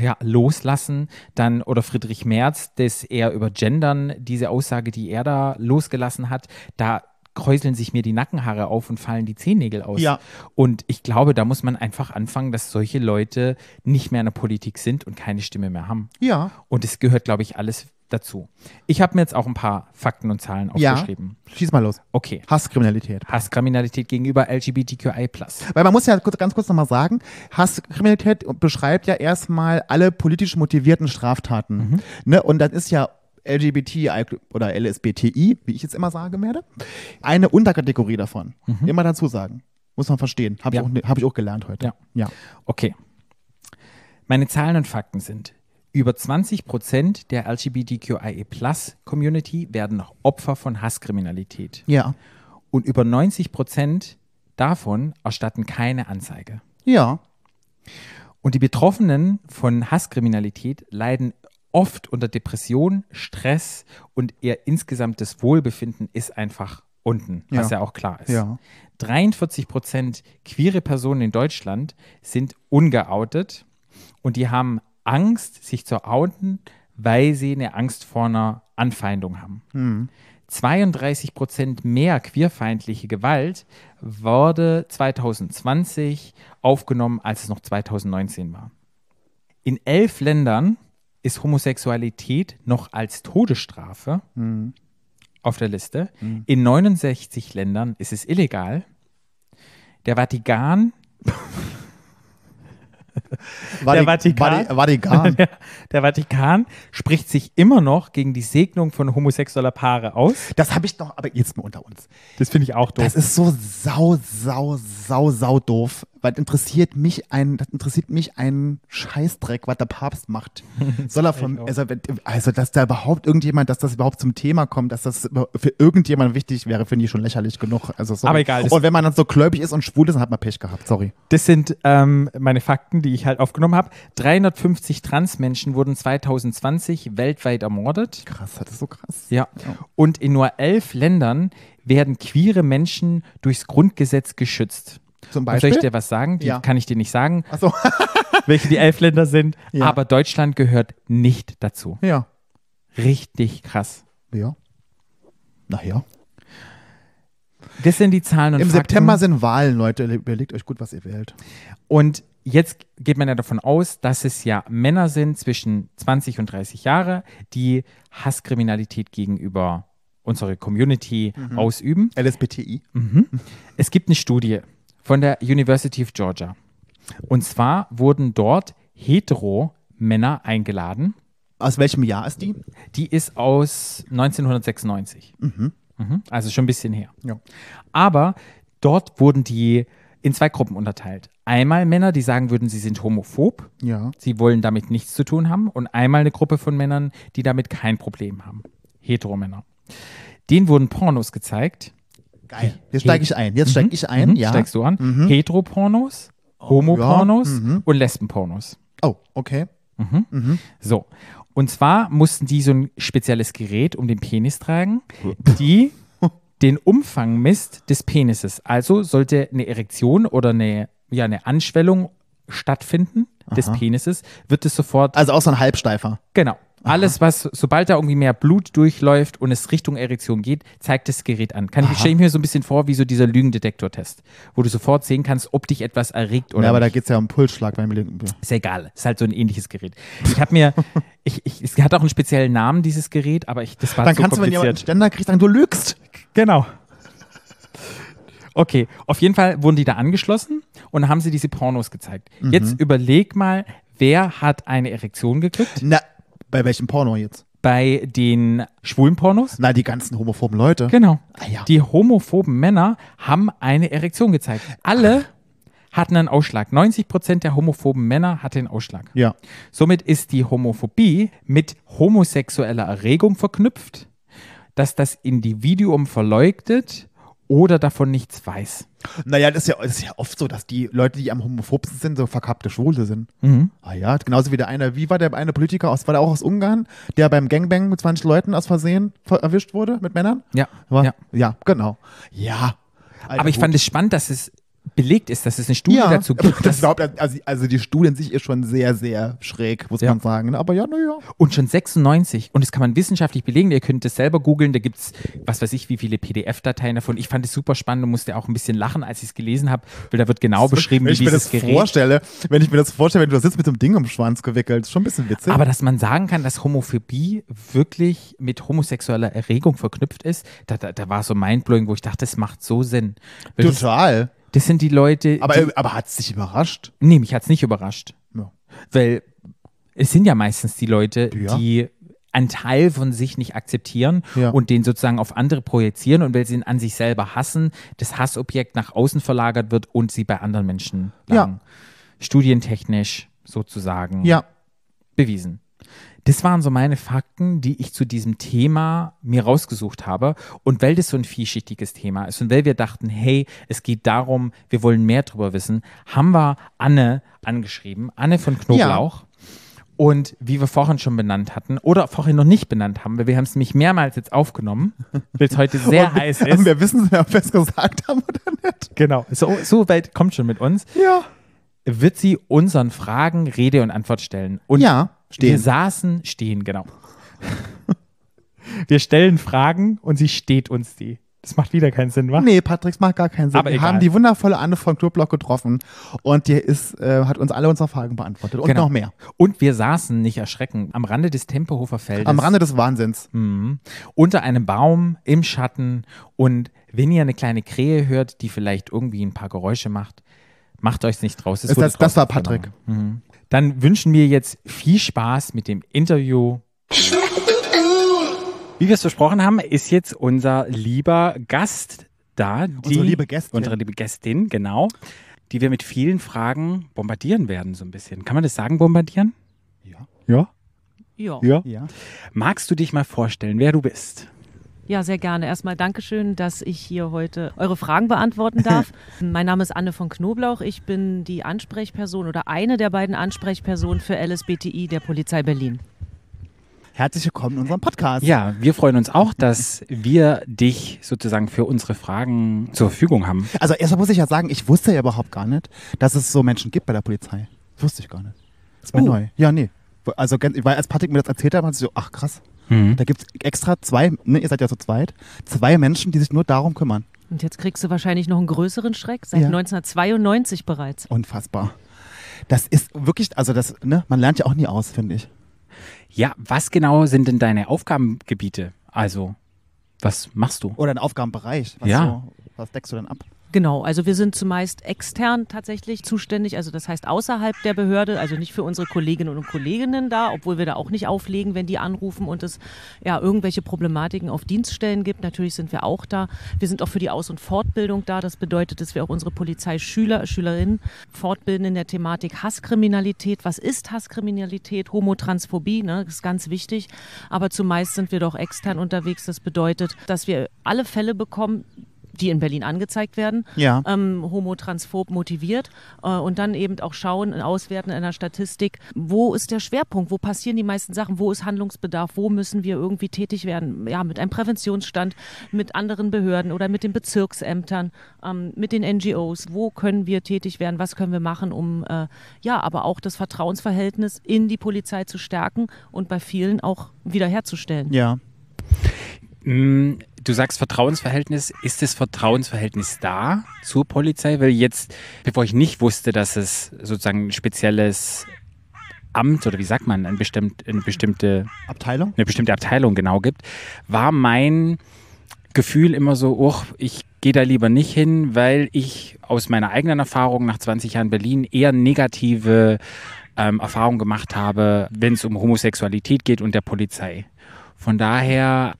ja, loslassen, dann, oder Friedrich Merz, das eher über Gendern, diese Aussage, die er da losgelassen hat, da kräuseln sich mir die Nackenhaare auf und fallen die Zehennägel aus. Ja. Und ich glaube, da muss man einfach anfangen, dass solche Leute nicht mehr in der Politik sind und keine Stimme mehr haben. ja, Und es gehört, glaube ich, alles dazu. Ich habe mir jetzt auch ein paar Fakten und Zahlen ja, aufgeschrieben. schieß mal los. Okay. Hasskriminalität. Hasskriminalität gegenüber LGBTQI. Weil man muss ja kurz, ganz kurz nochmal sagen, Hasskriminalität beschreibt ja erstmal alle politisch motivierten Straftaten. Ne? Und das ist ja LGBTI oder LSBTI, wie ich jetzt immer sagen werde, eine Unterkategorie davon. Immer dazu sagen. Muss man verstehen. Habe Ja. ich, auch- hab ich auch gelernt heute. Ja. ja. Okay. Meine Zahlen und Fakten sind, über 20 Prozent der LGBTQIA-Plus-Community werden Opfer von Hasskriminalität. Ja. Und über 90 Prozent davon erstatten keine Anzeige. Ja. Und die Betroffenen von Hasskriminalität leiden oft unter Depression, Stress und ihr insgesamtes Wohlbefinden ist einfach unten, was Ja. ja auch klar ist. Ja. 43 Prozent queere Personen in Deutschland sind ungeoutet und die haben Angst, sich zu outen, weil sie eine Angst vor einer Anfeindung haben. 32 Prozent mehr queerfeindliche Gewalt wurde 2020 aufgenommen, als es noch 2019 war. In elf Ländern ist Homosexualität noch als Todesstrafe auf der Liste. In 69 Ländern ist es illegal. Der Vatikan, Der Vatikan? Die gar. der Vatikan spricht sich immer noch gegen die Segnung von homosexueller Paare aus. Das habe ich doch, aber jetzt mal unter uns. Das finde ich auch doof. Das ist so sau, sau, sau, sau doof. Weil interessiert mich ein, das interessiert mich ein Scheißdreck, was der Papst macht. Soll er von, auch. also, also, dass da überhaupt irgendjemand, dass das überhaupt zum Thema kommt, dass das für irgendjemand wichtig wäre, finde ich schon lächerlich genug. Also, sorry. Aber egal, das- Und wenn man dann so gläubig ist und schwul ist, dann hat man Pech gehabt. Sorry. Das sind ähm, meine Fakten, die ich halt aufgenommen habe. 350 Transmenschen wurden 2020 weltweit ermordet. Krass, das ist so krass. Ja. Und in nur elf Ländern werden queere Menschen durchs Grundgesetz geschützt. Zum Und soll Beispiel. ich dir was sagen? Die Ja. kann ich dir nicht sagen, Achso. welche die elf Länder sind. Ja. Aber Deutschland gehört nicht dazu. ja. Richtig krass. Ja. Naja. Das sind die Zahlen und Im Fakten. September sind Wahlen, Leute. Überlegt euch gut, was ihr wählt. Und jetzt geht man ja davon aus, dass es ja Männer sind zwischen 20 und 30 Jahre, die Hasskriminalität gegenüber unserer Community Mhm. ausüben. LSBTI. Es gibt eine Studie von der University of Georgia. Und zwar wurden dort hetero-Männer eingeladen. Aus welchem Jahr ist die? Die ist aus 1996. Mhm. Also schon ein bisschen her. Ja. Aber dort wurden die in zwei Gruppen unterteilt. Einmal Männer, die sagen würden, sie sind homophob. Ja. Sie wollen damit nichts zu tun haben. Und einmal eine Gruppe von Männern, die damit kein Problem haben. Heteromänner. Denen wurden Pornos gezeigt. Geil. Jetzt steige ich ein. Jetzt steige ich ein. Mhm, Ja. Steigst du an? Heteropornos, Homopornos und Lesbenpornos. Oh, okay. So. Und zwar mussten die so ein spezielles Gerät um den Penis tragen, die den Umfang misst des Penises. Also sollte eine Erektion oder eine, ja, eine Anschwellung stattfinden des Penises, wird es sofort Also auch so ein Halbsteifer. Genau. Alles, was, sobald da irgendwie mehr Blut durchläuft und es Richtung Erektion geht, zeigt das Gerät an. Kann ich, stelle ich mir so ein bisschen vor, wie so dieser Lügendetektor-Test, wo du sofort sehen kannst, ob dich etwas erregt oder ja, aber da nicht. geht es ja um Pulsschlag beim Leben. Ist ja egal. Ist halt so ein ähnliches Gerät. Ich habe mir, ich, ich, es hat auch einen speziellen Namen, dieses Gerät, aber ich, das war Dann so kannst du, wenn jemand einen. Ständer kriegt, sagen, du lügst. Genau. Okay, auf jeden Fall wurden die da angeschlossen und haben sie diese Pornos gezeigt. Mhm. Jetzt überleg mal, wer hat eine Erektion gekriegt Na, bei welchem Porno jetzt? bei den schwulen Pornos? Na, die ganzen homophoben Leute. Genau. Ah, ja. Die homophoben Männer haben eine Erektion gezeigt. Alle hatten einen Ausschlag. 90 Prozent der homophoben Männer hatten einen Ausschlag. Ja. Somit ist die Homophobie mit homosexueller Erregung verknüpft, dass das Individuum verleugnet oder davon nichts weiß. Naja, das ist, ja, das ist ja oft so, dass die Leute, die am homophobsten sind, so verkappte Schwule sind. Mhm. Ah ja, genauso wie der eine, wie war der eine Politiker aus, war der auch aus Ungarn, der beim Gangbang mit 20 Leuten aus Versehen ver erwischt wurde mit Männern? Ja. War, ja. ja. genau. Ja. Alter, Aber ich gut. fand es spannend, dass es belegt ist, dass es eine Studie ja, dazu gibt. das überhaupt, also, also die Studie in sich ist schon sehr, sehr schräg, muss Ja. man sagen. ne? Aber ja, naja. und schon 96. Und das kann man wissenschaftlich belegen. Ihr könnt es selber googeln. Da gibt es, was weiß ich, wie viele PDF-Dateien davon. Ich fand es super spannend und musste auch ein bisschen lachen, als ich es gelesen habe, weil da wird genau beschrieben, wenn wie ich mir dieses das Gerät. vorstelle, wenn ich mir das vorstelle, wenn du da sitzt mit so einem Ding um den Schwanz gewickelt, ist schon ein bisschen witzig. Aber dass man sagen kann, dass Homophobie wirklich mit homosexueller Erregung verknüpft ist, da, da, da war so mindblowing, wo ich dachte, das macht so Sinn. Total. Das sind die Leute, Aber, die, aber hat es dich überrascht? nee, mich hat's nicht überrascht. Ja. Weil es sind ja meistens die Leute, Ja. die einen Teil von sich nicht akzeptieren Ja. und den sozusagen auf andere projizieren und weil sie ihn an sich selber hassen, das Hassobjekt nach außen verlagert wird und sie bei anderen Menschen Ja. landen. Studientechnisch sozusagen Ja. bewiesen. Das waren so meine Fakten, die ich zu diesem Thema mir rausgesucht habe. Und weil das so ein vielschichtiges Thema ist und weil wir dachten, hey, es geht darum, wir wollen mehr drüber wissen, haben wir Anne angeschrieben, Anne von Knoblauch. Und wie wir vorhin schon benannt hatten oder vorhin noch nicht benannt haben, weil wir haben es nämlich mehrmals jetzt aufgenommen, weil es heute sehr Und heiß Und ist. wir wissen, ob wir es gesagt haben oder nicht. Genau, so, so weit kommt schon mit uns. Ja. Wird sie unseren Fragen Rede und Antwort stellen. Und Ja, wir stehen. saßen, stehen, genau. wir stellen Fragen und sie steht uns die. Das macht wieder keinen Sinn, wa? Nee, Patrick, es macht gar keinen Sinn. Aber wir egal. haben die wundervolle Anne von Knoblauch getroffen und die ist, äh, hat uns alle unsere Fragen beantwortet und Genau. noch mehr. Und wir saßen, nicht erschrecken, am Rande des Tempelhofer Feldes. Am Rande des Wahnsinns. Mhm. Unter einem Baum, im Schatten. Und wenn ihr eine kleine Krähe hört, die vielleicht irgendwie ein paar Geräusche macht, macht euch's nicht draus. Es Das- wurde das- das war Patrick. Mhm. Dann wünschen wir jetzt viel Spaß mit dem Interview. Wie wir es versprochen haben, ist jetzt unser lieber Gast da. Die, Unsere liebe Gästin. Unsere liebe Gästin, genau. Die wir mit vielen Fragen bombardieren werden, so ein bisschen. Kann man das sagen, bombardieren? Ja. Ja. Ja. Ja. Ja. Magst du dich mal vorstellen, wer du bist? Ja, sehr gerne. Erstmal Dankeschön, dass ich hier heute eure Fragen beantworten darf. mein Name ist Anne von Knoblauch. Ich bin die Ansprechperson oder eine der beiden Ansprechpersonen für LSBTI der Polizei Berlin. Herzlich willkommen in unserem Podcast. Ja, wir freuen uns auch, dass wir dich sozusagen für unsere Fragen zur Verfügung haben. Also erstmal muss ich ja sagen, ich wusste ja überhaupt gar nicht, dass es so Menschen gibt bei der Polizei. Wusste ich gar nicht. Das ist mir Oh. neu. Ja, nee. Also, weil als Patrick mir das erzählt hat, hat ich so, ach krass. Mhm. Da gibt es extra zwei, ne, ihr seid ja zu zweit, zwei Menschen, die sich nur darum kümmern. Und jetzt kriegst du wahrscheinlich noch einen größeren Schreck, seit Ja. 1992 bereits. Unfassbar. Das ist wirklich, also das, ne, man lernt ja auch nie aus, finde ich. Ja, was genau sind denn deine Aufgabengebiete? Also, was machst du? Oder ein Aufgabenbereich. Was, Ja. so, was deckst du denn ab? Genau, also wir sind zumeist extern tatsächlich zuständig, also das heißt außerhalb der Behörde, also nicht für unsere Kolleginnen und Kolleginnen da, obwohl wir da auch nicht auflegen, wenn die anrufen und es ja irgendwelche Problematiken auf Dienststellen gibt. Natürlich sind wir auch da. Wir sind auch für die Aus- und Fortbildung da. Das bedeutet, dass wir auch unsere Polizeischüler, Schülerinnen fortbilden in der Thematik Hasskriminalität. Was ist Hasskriminalität? Homotransphobie, ne? das ist ganz wichtig. Aber zumeist sind wir doch extern unterwegs. Das bedeutet, dass wir alle Fälle bekommen, die in Berlin angezeigt werden, Ja. ähm, homotransphob motiviert äh, und dann eben auch schauen, auswerten in der Statistik, wo ist der Schwerpunkt, wo passieren die meisten Sachen, wo ist Handlungsbedarf, wo müssen wir irgendwie tätig werden, ja, mit einem Präventionsstand, mit anderen Behörden oder mit den Bezirksämtern, ähm, mit den NGOs, wo können wir tätig werden, was können wir machen, um äh, ja, aber auch das Vertrauensverhältnis in die Polizei zu stärken und bei vielen auch wiederherzustellen. Ja. Mm, Du sagst Vertrauensverhältnis. Ist das Vertrauensverhältnis da zur Polizei? Weil jetzt, bevor ich nicht wusste, dass es sozusagen ein spezielles Amt oder wie sagt man, ein bestimmt, eine bestimmte Abteilung? eine bestimmte Abteilung genau gibt, war mein Gefühl immer so, oh, ich gehe da lieber nicht hin, weil ich aus meiner eigenen Erfahrung nach 20 Jahren Berlin eher negative ähm, Erfahrungen gemacht habe, wenn es um Homosexualität geht und der Polizei. Von daher,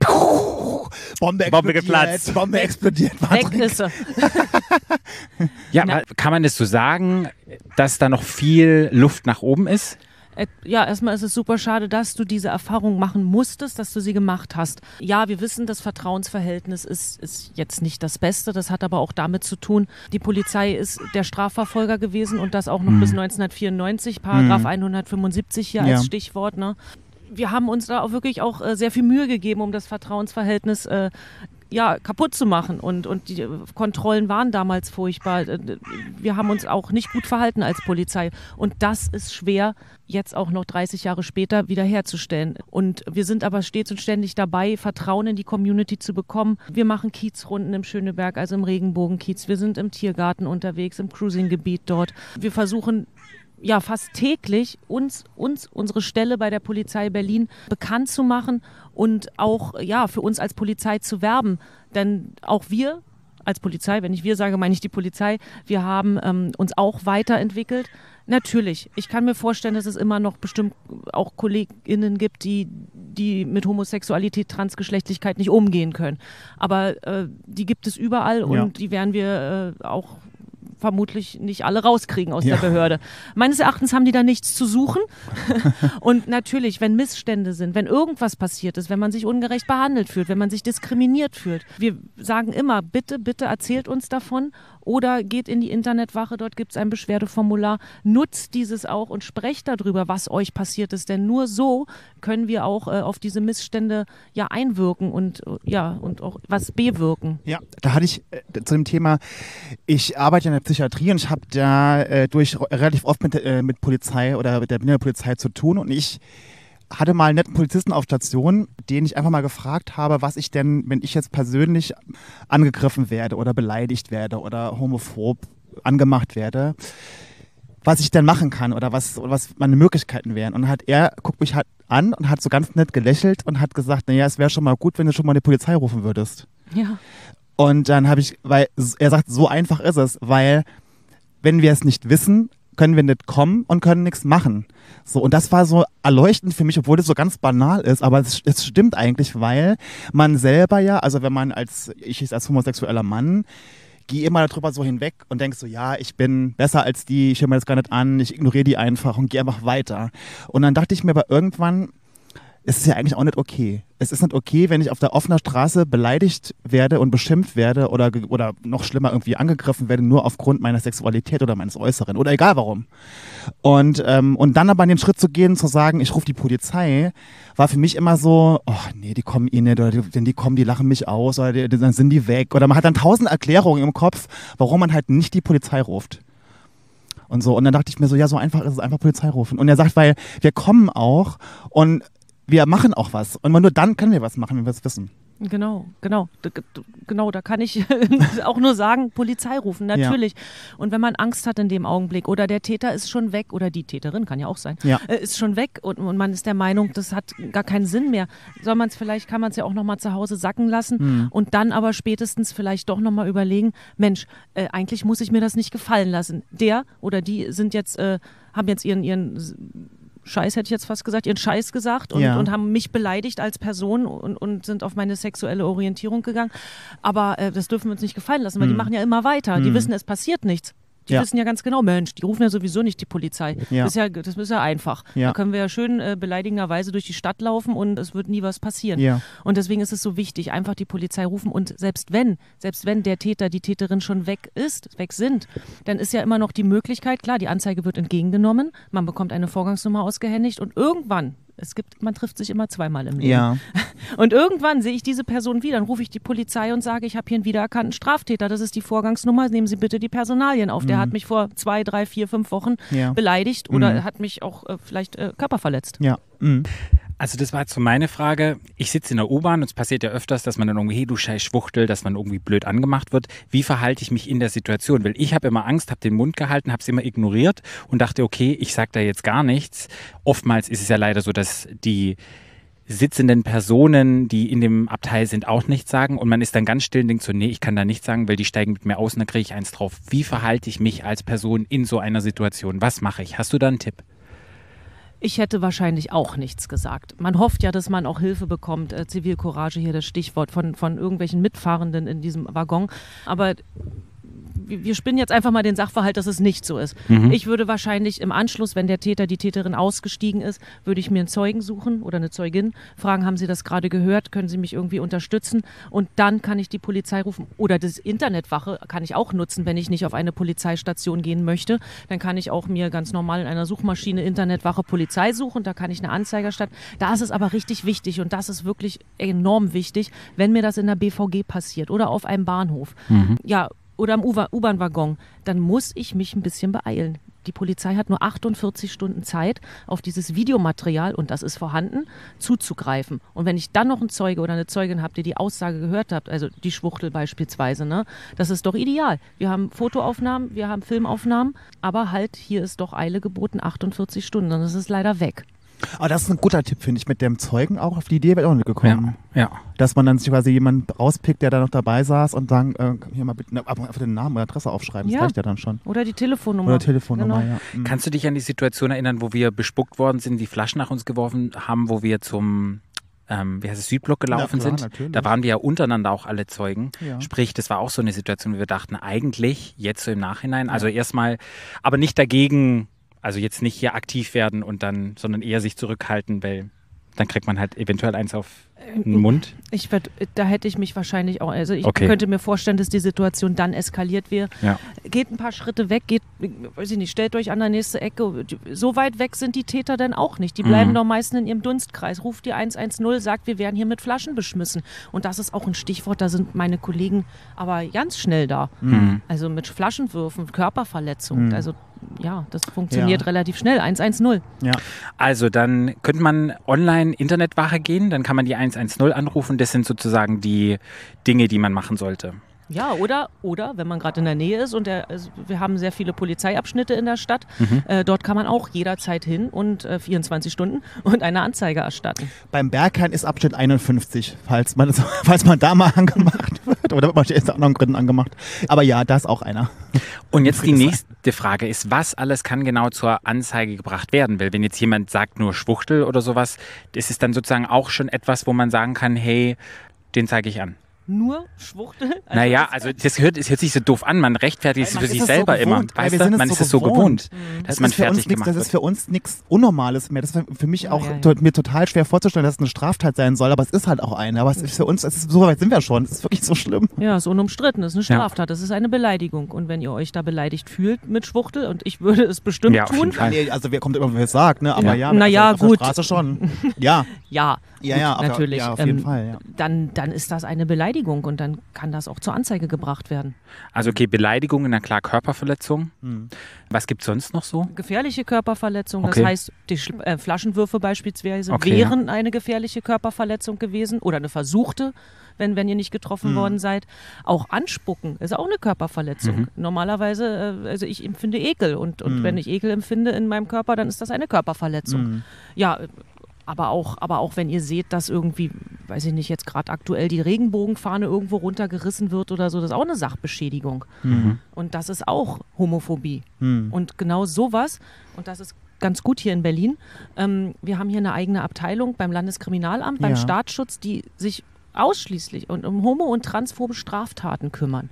Bombe. Bombe geplatzt. Bombe explodiert. Weg Patrick. ist ja, Na. kann man das so sagen, dass da noch viel Luft nach oben ist? Äh, Ja, erstmal ist es super schade, dass du diese Erfahrung machen musstest, dass du sie gemacht hast. Ja, wir wissen, das Vertrauensverhältnis ist, ist jetzt nicht das Beste. Das hat aber auch damit zu tun, die Polizei ist der Strafverfolger gewesen und das auch noch bis 1994, Paragraph 175 hier Ja. als Stichwort. Ne? Wir haben uns da auch wirklich auch äh, sehr viel Mühe gegeben, um das Vertrauensverhältnis äh, ja, kaputt zu machen. Und, und die äh, Kontrollen waren damals furchtbar. Äh, Wir haben uns auch nicht gut verhalten als Polizei. Und das ist schwer, jetzt auch noch 30 Jahre später wiederherzustellen. Und wir sind aber stets und ständig dabei, Vertrauen in die Community zu bekommen. Wir machen Kiezrunden im Schöneberg, also im Regenbogenkiez. Wir sind im Tiergarten unterwegs, im Cruisinggebiet dort. Wir versuchen ja fast täglich uns, uns unsere Stelle bei der Polizei Berlin bekannt zu machen und auch ja für uns als Polizei zu werben. Denn auch wir als Polizei, wenn ich wir sage, meine ich die Polizei, wir haben ähm, uns auch weiterentwickelt. Natürlich, ich kann mir vorstellen, dass es immer noch bestimmt auch KollegInnen gibt, die, die mit Homosexualität, Transgeschlechtlichkeit nicht umgehen können. Aber äh, die gibt es überall und Ja. die werden wir äh, auch vermutlich nicht alle rauskriegen aus Ja. der Behörde. Meines Erachtens haben die da nichts zu suchen. Und natürlich, wenn Missstände sind, wenn irgendwas passiert ist, wenn man sich ungerecht behandelt fühlt, wenn man sich diskriminiert fühlt, wir sagen immer, bitte, bitte erzählt uns davon oder geht in die Internetwache, dort gibt es ein Beschwerdeformular, nutzt dieses auch und sprecht darüber, was euch passiert ist, denn nur so können wir auch äh, auf diese Missstände ja einwirken und ja und auch was bewirken. Ja, da hatte ich äh, zu dem Thema, ich arbeite in der Psychiatrie und ich habe da äh, durch relativ oft mit, äh, mit Polizei oder mit der Polizei zu tun und ich hatte mal einen netten Polizisten auf Station, den ich einfach mal gefragt habe, was ich denn, wenn ich jetzt persönlich angegriffen werde oder beleidigt werde oder homophob angemacht werde, was ich denn machen kann oder was, was meine Möglichkeiten wären. Und hat er, guckt mich halt an und hat so ganz nett gelächelt und hat gesagt, naja, es wäre schon mal gut, wenn du schon mal die Polizei rufen würdest. Ja. Und dann habe ich, weil er sagt, so einfach ist es, weil wenn wir es nicht wissen, können wir nicht kommen und können nichts machen. So, und das war so erleuchtend für mich, obwohl das so ganz banal ist, aber es, es stimmt eigentlich, weil man selber ja, also wenn man als, ich jetzt als homosexueller Mann, gehe immer darüber so hinweg und denk so, ja, ich bin besser als die, ich höre mir das gar nicht an, ich ignoriere die einfach und gehe einfach weiter. Und dann dachte ich mir aber irgendwann, es ist ja eigentlich auch nicht okay. Es ist nicht okay, wenn ich auf der offenen Straße beleidigt werde und beschimpft werde oder, oder noch schlimmer irgendwie angegriffen werde, nur aufgrund meiner Sexualität oder meines Äußeren oder egal warum. Und, ähm, und dann aber an den Schritt zu gehen, zu sagen, ich rufe die Polizei, war für mich immer so, oh nee, die kommen eh nicht, oder die, denn die kommen, die lachen mich aus, oder die, dann sind die weg. Oder man hat dann tausend Erklärungen im Kopf, warum man halt nicht die Polizei ruft. Und so. Und dann dachte ich mir so, ja, so einfach ist es einfach Polizei rufen. Und er sagt, weil wir kommen auch und wir machen auch was. Und nur dann können wir was machen, wenn wir es wissen. Genau, genau, genau. Da kann ich auch nur sagen, Polizei rufen, Ja. natürlich. Und wenn man Angst hat in dem Augenblick oder der Täter ist schon weg oder die Täterin kann ja auch sein, Ja. äh, ist schon weg und, und man ist der Meinung, das hat gar keinen Sinn mehr. Soll man es vielleicht, kann man es ja auch noch mal zu Hause sacken lassen Hm. und dann aber spätestens vielleicht doch noch mal überlegen, Mensch, äh, eigentlich muss ich mir das nicht gefallen lassen. Der oder die sind jetzt, äh, haben jetzt ihren ihren Scheiß hätte ich jetzt fast gesagt, ihren Scheiß gesagt und, Ja. und haben mich beleidigt als Person und, und sind auf meine sexuelle Orientierung gegangen. Aber äh, das dürfen wir uns nicht gefallen lassen, weil die machen ja immer weiter. Die wissen, es passiert nichts. Die. Ja. wissen ja ganz genau, Mensch, die rufen ja sowieso nicht die Polizei. Ja. Das, ist ja, das ist ja einfach. Ja. Da können wir ja schön äh, beleidigenderweise durch die Stadt laufen und es wird nie was passieren. Ja. Und deswegen ist es so wichtig, einfach die Polizei rufen und selbst wenn, selbst wenn der Täter, die Täterin schon weg ist, weg sind, dann ist ja immer noch die Möglichkeit, klar, die Anzeige wird entgegengenommen, man bekommt eine Vorgangsnummer ausgehändigt und irgendwann, es gibt, man trifft sich immer zweimal im Leben. Ja. Und irgendwann sehe ich diese Person wieder, dann rufe ich die Polizei und sage, ich habe hier einen wiedererkannten Straftäter, das ist die Vorgangsnummer, nehmen Sie bitte die Personalien auf. Der hat mich vor zwei, drei, vier, fünf Wochen Mhm. Ja. beleidigt oder Mhm. hat mich auch äh, vielleicht äh, körperverletzt. Ja. Mhm. Also das war jetzt so meine Frage. Ich sitze in der U-Bahn und es passiert ja öfters, dass man dann irgendwie, hey du scheiß Schwuchtel, dass man irgendwie blöd angemacht wird. Wie verhalte ich mich in der Situation? Weil ich habe immer Angst, habe den Mund gehalten, habe es immer ignoriert und dachte, okay, ich sage da jetzt gar nichts. Oftmals ist es ja leider so, dass die sitzenden Personen, die in dem Abteil sind, auch nichts sagen und man ist dann ganz still und denkt so, nee, ich kann da nichts sagen, weil die steigen mit mir aus und dann kriege ich eins drauf. Wie verhalte ich mich als Person in so einer Situation? Was mache ich? Hast du da einen Tipp? Ich hätte wahrscheinlich auch nichts gesagt. Man hofft ja, dass man auch Hilfe bekommt. Äh, Zivilcourage hier das Stichwort von, von irgendwelchen Mitfahrenden in diesem Waggon. Aber wir spinnen jetzt einfach mal den Sachverhalt, dass es nicht so ist. Ich würde wahrscheinlich im Anschluss, wenn der Täter, die Täterin ausgestiegen ist, würde ich mir einen Zeugen suchen oder eine Zeugin, fragen, haben Sie das gerade gehört, können Sie mich irgendwie unterstützen? Und dann kann ich die Polizei rufen. Oder das Internetwache kann ich auch nutzen, wenn ich nicht auf eine Polizeistation gehen möchte. Dann kann ich auch mir ganz normal in einer Suchmaschine Internetwache Polizei suchen. Da kann ich eine Anzeige statt. Da ist es aber richtig wichtig und das ist wirklich enorm wichtig, wenn mir das in der BVG passiert oder auf einem Bahnhof. Ja, oder im U-Bahn-Waggon, dann muss ich mich ein bisschen beeilen. Die Polizei hat nur 48 Stunden Zeit, auf dieses Videomaterial, und das ist vorhanden, zuzugreifen. Und wenn ich dann noch einen Zeuge oder eine Zeugin habe, die die Aussage gehört habt, also die Schwuchtel beispielsweise, ne, das ist doch ideal. Wir haben Fotoaufnahmen, wir haben Filmaufnahmen, aber halt, hier ist doch Eile geboten, 48 Stunden, und es ist leider weg. Aber das ist ein guter Tipp, finde ich, mit dem Zeugen auch. Auf die Idee wäre ich auch nicht gekommen. ja. Dass man dann sich quasi jemanden rauspickt, der da noch dabei saß und sagen, äh, hier mal bitte ne, einfach den Namen oder Adresse aufschreiben. Das Ja. reicht ja dann schon. Oder die Telefonnummer. Oder Telefonnummer, Genau. ja. Mhm. Kannst du dich an die Situation erinnern, wo wir bespuckt worden sind, die Flaschen nach uns geworfen haben, wo wir zum ähm, wie heißt es, Südblock gelaufen klar, sind. natürlich. Da waren wir ja untereinander auch alle Zeugen. Ja. Sprich, das war auch so eine Situation, wo wir dachten, eigentlich jetzt so im Nachhinein, also erstmal, aber nicht dagegen, also jetzt nicht hier aktiv werden und dann, sondern eher sich zurückhalten, weil dann kriegt man halt eventuell eins auf den Mund. Ich werd, da hätte ich mich wahrscheinlich auch, also ich Okay. könnte mir vorstellen, dass die Situation dann eskaliert wäre. Ja. Geht ein paar Schritte weg, geht, weiß ich nicht, stellt euch an der nächste Ecke. So weit weg sind die Täter dann auch nicht. Die bleiben Mhm. doch meistens in ihrem Dunstkreis. Ruft die 110, sagt, wir werden hier mit Flaschen beschmissen. Und das ist auch ein Stichwort, da sind meine Kollegen aber ganz schnell da. Mhm. Also mit Flaschenwürfen, Körperverletzung. Mhm. Also ja, das funktioniert Ja. relativ schnell. 110. Ja. Also dann könnte man online Internetwache gehen, dann kann man die 110 anrufen. Das sind sozusagen die Dinge, die man machen sollte. Ja, oder, oder wenn man gerade in der Nähe ist und der, also wir haben sehr viele Polizeiabschnitte in der Stadt, Mhm. äh, dort kann man auch jederzeit hin und äh, 24 Stunden und eine Anzeige erstatten. Beim Berghain ist Abschnitt 51, falls man, falls man da mal angemacht wird. Oder wird man aus anderen Gründen angemacht. Aber ja, da ist auch einer. Und jetzt die nächste Frage ist, was alles kann genau zur Anzeige gebracht werden? Weil wenn jetzt jemand sagt nur Schwuchtel oder sowas, das ist dann sozusagen auch schon etwas, wo man sagen kann, hey, den zeige ich an. Nur Schwuchtel? Also naja, das- also das hört, es hört sich so doof an, man rechtfertigt es Man für sich es so selber immer. Weißt wir du, sind es man so ist es so gewohnt. gewohnt, Mhm. dass man für uns fertig nix, gemacht das wird. ist für uns nichts Unnormales mehr. Das ist für mich auch ja, ja. mir total schwer vorzustellen, dass es eine Straftat sein soll, aber es ist halt auch eine. Aber es ist für uns, es ist, so weit sind wir schon. Es ist wirklich so schlimm. Ja, ist unumstritten, das ist eine Straftat, das ist eine Beleidigung. Und wenn ihr euch da beleidigt fühlt mit Schwuchtel, und ich würde es bestimmt Ja, tun. Nee, also wer kommt immer, wer es sagt, ne? Aber Ja. ja, Na also ja, auf der gut. Straße schon. Ja, ja, ja, ja, auf natürlich. ja, auf jeden ähm, Fall, ja. Dann, dann ist das eine Beleidigung und dann kann das auch zur Anzeige gebracht werden. Also okay, Beleidigung, na klar, Körperverletzung. Hm. Was gibt es sonst noch so? Gefährliche Körperverletzung, Okay. das heißt, die Schl- äh, Flaschenwürfe beispielsweise Okay, wären eine gefährliche Körperverletzung gewesen oder eine versuchte, wenn, wenn ihr nicht getroffen Mhm. worden seid. Auch Anspucken ist auch eine Körperverletzung. Mhm. Normalerweise, äh, also ich empfinde Ekel und, und Mhm. wenn ich Ekel empfinde in meinem Körper, dann ist das eine Körperverletzung. Mhm. Ja, aber auch, aber auch wenn ihr seht, dass irgendwie, weiß ich nicht, jetzt gerade aktuell die Regenbogenfahne irgendwo runtergerissen wird oder so, das ist auch eine Sachbeschädigung. Mhm. Und das ist auch Homophobie. Mhm. Und genau sowas, und das ist ganz gut hier in Berlin, ähm, wir haben hier eine eigene Abteilung beim Landeskriminalamt, beim Ja. Staatsschutz, die sich ausschließlich und um homo- und transphobe Straftaten kümmern.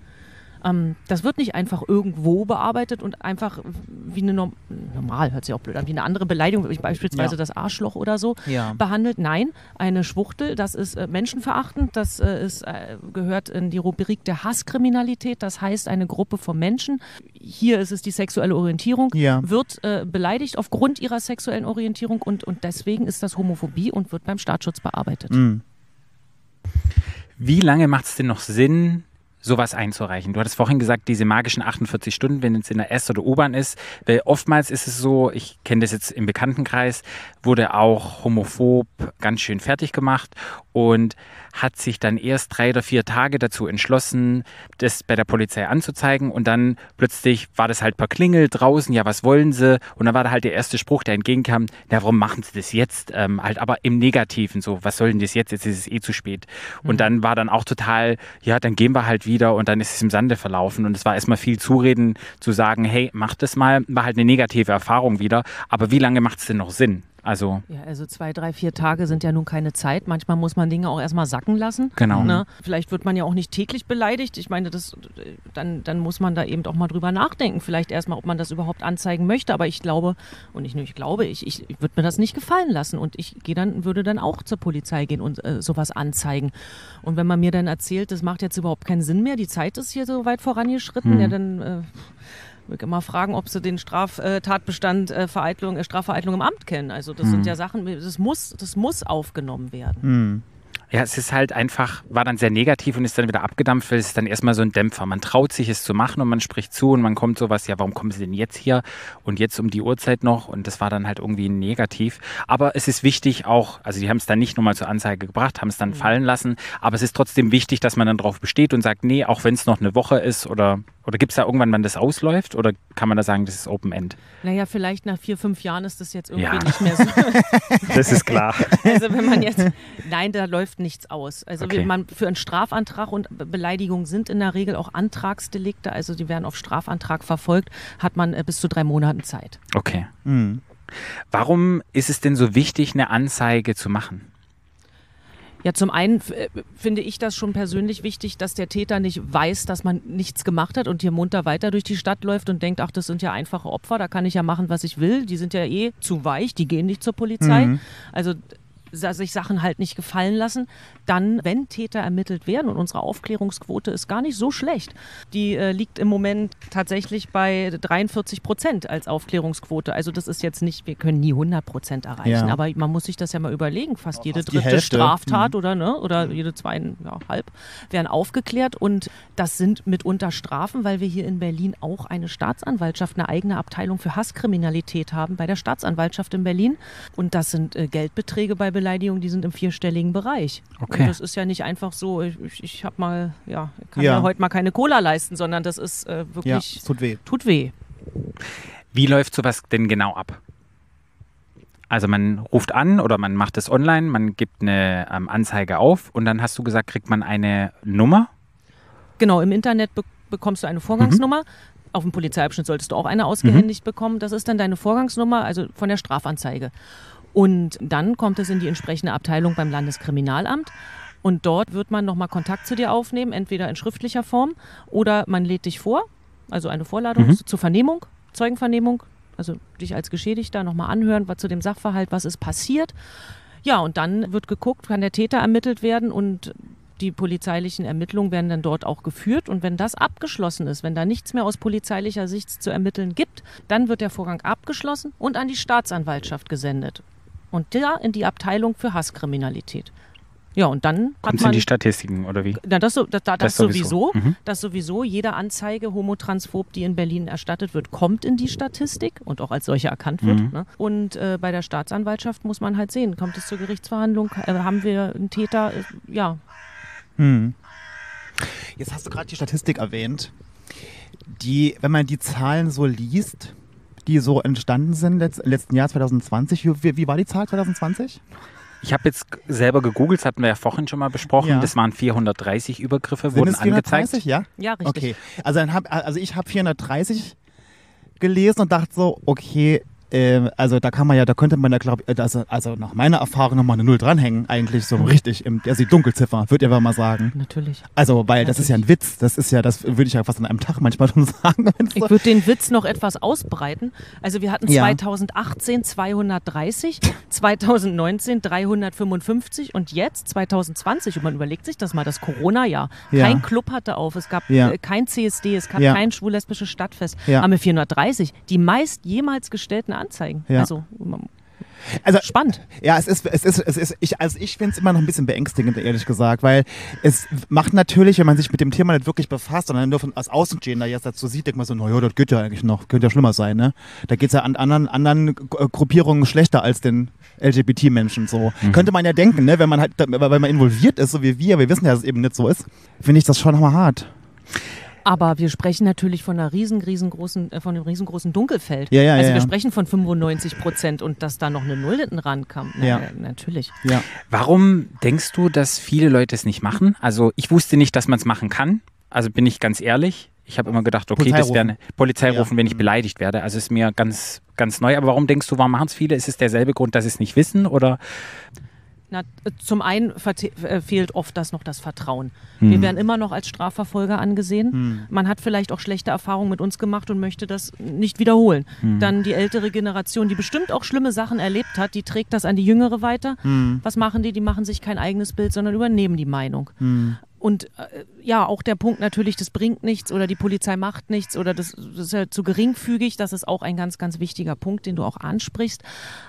Ähm, das wird nicht einfach irgendwo bearbeitet und einfach wie eine Norm normal, hört sich auch blöd an, wie eine andere Beleidigung, wie beispielsweise Ja. das Arschloch oder so, Ja. behandelt. Nein, eine Schwuchtel, das ist äh, menschenverachtend, das äh, ist, äh, gehört in die Rubrik der Hasskriminalität, das heißt eine Gruppe von Menschen, hier ist es die sexuelle Orientierung, Ja. wird äh, beleidigt aufgrund ihrer sexuellen Orientierung und, und deswegen ist das Homophobie und wird beim Staatsschutz bearbeitet. Mhm. Wie lange macht es denn noch Sinn, sowas einzureichen? Du hattest vorhin gesagt, diese magischen 48 Stunden, wenn es in der S- oder U-Bahn ist, weil oftmals ist es so, ich kenne das jetzt im Bekanntenkreis, wurde auch homophob ganz schön fertig gemacht und hat sich dann erst drei oder vier Tage dazu entschlossen, das bei der Polizei anzuzeigen und dann plötzlich war das halt per Klingel draußen, ja, was wollen sie? Und dann war da halt der erste Spruch, der entgegenkam, na, warum machen sie das jetzt? Ähm, halt aber im Negativen so, was soll denn das jetzt? Jetzt ist es eh zu spät. Und dann war dann auch total, ja, dann gehen wir halt wieder und dann ist es im Sande verlaufen und es war erstmal viel Zureden zu sagen, hey, mach das mal, war halt eine negative Erfahrung wieder. Aber wie lange macht es denn noch Sinn? Also, Ja, also zwei, drei, vier Tage sind ja nun keine Zeit. Manchmal muss man Dinge auch erstmal sacken lassen. Genau. Ne? Vielleicht wird man ja auch nicht täglich beleidigt. Ich meine, das, dann, dann muss man da eben auch mal drüber nachdenken. Vielleicht erstmal, ob man das überhaupt anzeigen möchte. Aber ich glaube, und nur ich glaube, ich, ich, ich würde mir das nicht gefallen lassen. Und ich gehe dann, würde dann auch zur Polizei gehen und äh, sowas anzeigen. Und wenn man mir dann erzählt, das macht jetzt überhaupt keinen Sinn mehr, die Zeit ist hier so weit vorangeschritten, Mhm. ja, dann. Äh, ich immer fragen, ob sie den Straftatbestand äh, Vereitlung, äh, Strafvereitlung im Amt kennen. Also das Mhm. sind ja Sachen, das muss, das muss aufgenommen werden. Mhm. Ja, es ist halt einfach, war dann sehr negativ und ist dann wieder abgedampft, weil es ist dann erstmal so ein Dämpfer. Man traut sich es zu machen und man spricht zu und man kommt sowas, ja, warum kommen sie denn jetzt hier und jetzt um die Uhrzeit noch? Und das war dann halt irgendwie negativ. Aber es ist wichtig auch, also die haben es dann nicht nochmal zur Anzeige gebracht, haben es dann fallen lassen, aber es ist trotzdem wichtig, dass man dann drauf besteht und sagt, nee, auch wenn es noch eine Woche ist oder, oder gibt es da irgendwann, wann das ausläuft oder kann man da sagen, das ist Open End? Naja, vielleicht nach vier, fünf Jahren ist das jetzt irgendwie Ja. nicht mehr so. Das ist klar. Also wenn man jetzt, nein, da läuft nichts aus. Also Okay. wie man für einen Strafantrag und Be- Beleidigung sind in der Regel auch Antragsdelikte, also die werden auf Strafantrag verfolgt, hat man äh, bis zu drei Monaten Zeit. Okay. Mhm. Warum ist es denn so wichtig, eine Anzeige zu machen? Ja, zum einen äh, finde ich das schon persönlich wichtig, dass der Täter nicht weiß, dass man nichts gemacht hat und hier munter weiter durch die Stadt läuft und denkt, ach, das sind ja einfache Opfer, da kann ich ja machen, was ich will. Die sind ja eh zu weich, die gehen nicht zur Polizei. Also sa- sich Sachen halt nicht gefallen lassen, dann, wenn Täter ermittelt werden, und unsere Aufklärungsquote ist gar nicht so schlecht, die äh, liegt im Moment tatsächlich bei 43 Prozent als Aufklärungsquote. Also das ist jetzt nicht, wir können nie 100 Prozent erreichen, Ja. aber man muss sich das ja mal überlegen. Fast jede dritte Hälfte. Straftat oder, ne, oder jede zweieinhalb werden aufgeklärt und das sind mitunter Strafen, weil wir hier in Berlin auch eine Staatsanwaltschaft, eine eigene Abteilung für Hasskriminalität haben bei der Staatsanwaltschaft in Berlin und das sind äh, Geldbeträge bei Beleidigung, die sind im vierstelligen Bereich. Okay. Und das ist ja nicht einfach so, ich, ich, habe mal, ja, kann Ja. mir heute mal keine Cola leisten, sondern das ist äh, Ja, wirklich, es tut weh. tut weh. Wie läuft sowas denn genau ab? Also man ruft an oder man macht es online, man gibt eine ähm, Anzeige auf und dann hast du gesagt, kriegt man eine Nummer. Genau, im Internet be bekommst du eine Vorgangsnummer. Auf dem Polizeiabschnitt solltest du auch eine ausgehändigt bekommen. Das ist dann deine Vorgangsnummer, also von der Strafanzeige. Und dann kommt es in die entsprechende Abteilung beim Landeskriminalamt. Und dort wird man nochmal Kontakt zu dir aufnehmen, entweder in schriftlicher Form oder man lädt dich vor, also eine Vorladung zur Vernehmung, Zeugenvernehmung, also dich als Geschädigter nochmal anhören, was zu dem Sachverhalt, was ist passiert. Ja, und dann wird geguckt, kann der Täter ermittelt werden und die polizeilichen Ermittlungen werden dann dort auch geführt. Und wenn das abgeschlossen ist, wenn da nichts mehr aus polizeilicher Sicht zu ermitteln gibt, dann wird der Vorgang abgeschlossen und an die Staatsanwaltschaft gesendet. Und da in die Abteilung für Hasskriminalität. Ja, und dann hat Kommt in man. die Statistiken oder wie? Na, das, so- das, das, Das sowieso. sowieso. Mhm. Das sowieso. Jede Anzeige homotransphob, die in Berlin erstattet wird, kommt in die Statistik und auch als solche erkannt wird. Mhm. Ne? Und äh, bei der Staatsanwaltschaft muss man halt sehen, kommt es zur Gerichtsverhandlung, äh, haben wir einen Täter, äh, ja, Hm. Jetzt hast du gerade die Statistik erwähnt. Die, wenn man die Zahlen so liest, die so entstanden sind letzt, letzten Jahr 2020, wie, wie war die Zahl 2020? Ich habe jetzt selber gegoogelt, das hatten wir ja vorhin schon mal besprochen. Ja. Das waren 430 Übergriffe, Sind wurden es 430? angezeigt. Ja? ja, richtig. Okay. Also, dann hab, also ich habe 430 gelesen und dachte so, okay, ähm, also da kann man ja, da könnte man ja, glaube ich, also, also nach meiner Erfahrung nochmal eine Null dranhängen, eigentlich so richtig, im, also die Dunkelziffer, würde ich einfach mal sagen. Natürlich. Also, weil das ist ja ein Witz, das ist ja, das würde ich ja fast an einem Tag manchmal schon sagen. Ich würde den Witz noch etwas ausbreiten. Also wir hatten Ja. 2018 230, 2019 355 und jetzt 2020, und man überlegt sich das mal, das Corona-Jahr. Ja. Kein Club hatte auf, es gab Ja. äh, kein CSD, es gab kein schwul-lesbisches Stadtfest. Haben wir 430, die meist jemals gestellten Anzeigen. Ja. Also Also, spannend. Ja, es ist, es ist, es ist, ich, also ich finde es immer noch ein bisschen beängstigend, ehrlich gesagt, weil es macht natürlich, wenn man sich mit dem Thema nicht wirklich befasst, sondern nur von als Außenstehender jetzt dazu sieht, denkt man so, naja, das geht ja eigentlich noch, könnte ja schlimmer sein, ne? Da geht's ja an anderen, anderen Gru- Gruppierungen schlechter als den LGBT-Menschen so. Könnte man ja denken, ne? Wenn man halt, weil man involviert ist, so wie wir, wir wissen ja, dass es eben nicht so ist, finde ich das schon mal hart. Aber wir sprechen natürlich von einer riesen, riesengroßen, äh, von einem riesengroßen Dunkelfeld. Ja, ja, also ja, wir ja. sprechen von 95 Prozent und dass da noch eine Null hinten rankam. Na, Ja. Natürlich. Ja. Warum denkst du, dass viele Leute es nicht machen? Also ich wusste nicht, dass man es machen kann. Also bin ich ganz ehrlich. Ich habe immer gedacht, okay, das wäre rufen. eine Polizei Ja. rufen, wenn ich beleidigt werde. Also ist mir ganz, ganz neu. Aber warum denkst du, warum machen es viele? Ist es derselbe Grund, dass sie es nicht wissen? Oder Na, zum einen äh, fehlt oft das noch das Vertrauen. Wir werden immer noch als Strafverfolger angesehen. Man hat vielleicht auch schlechte Erfahrungen mit uns gemacht und möchte das nicht wiederholen. Dann die ältere Generation, die bestimmt auch schlimme Sachen erlebt hat, die trägt das an die Jüngere weiter. Was machen die? Die machen sich kein eigenes Bild, sondern übernehmen die Meinung. Und äh, ja, auch der Punkt natürlich, das bringt nichts oder die Polizei macht nichts oder das, das ist ja zu geringfügig. Das ist auch ein ganz, ganz wichtiger Punkt, den du auch ansprichst.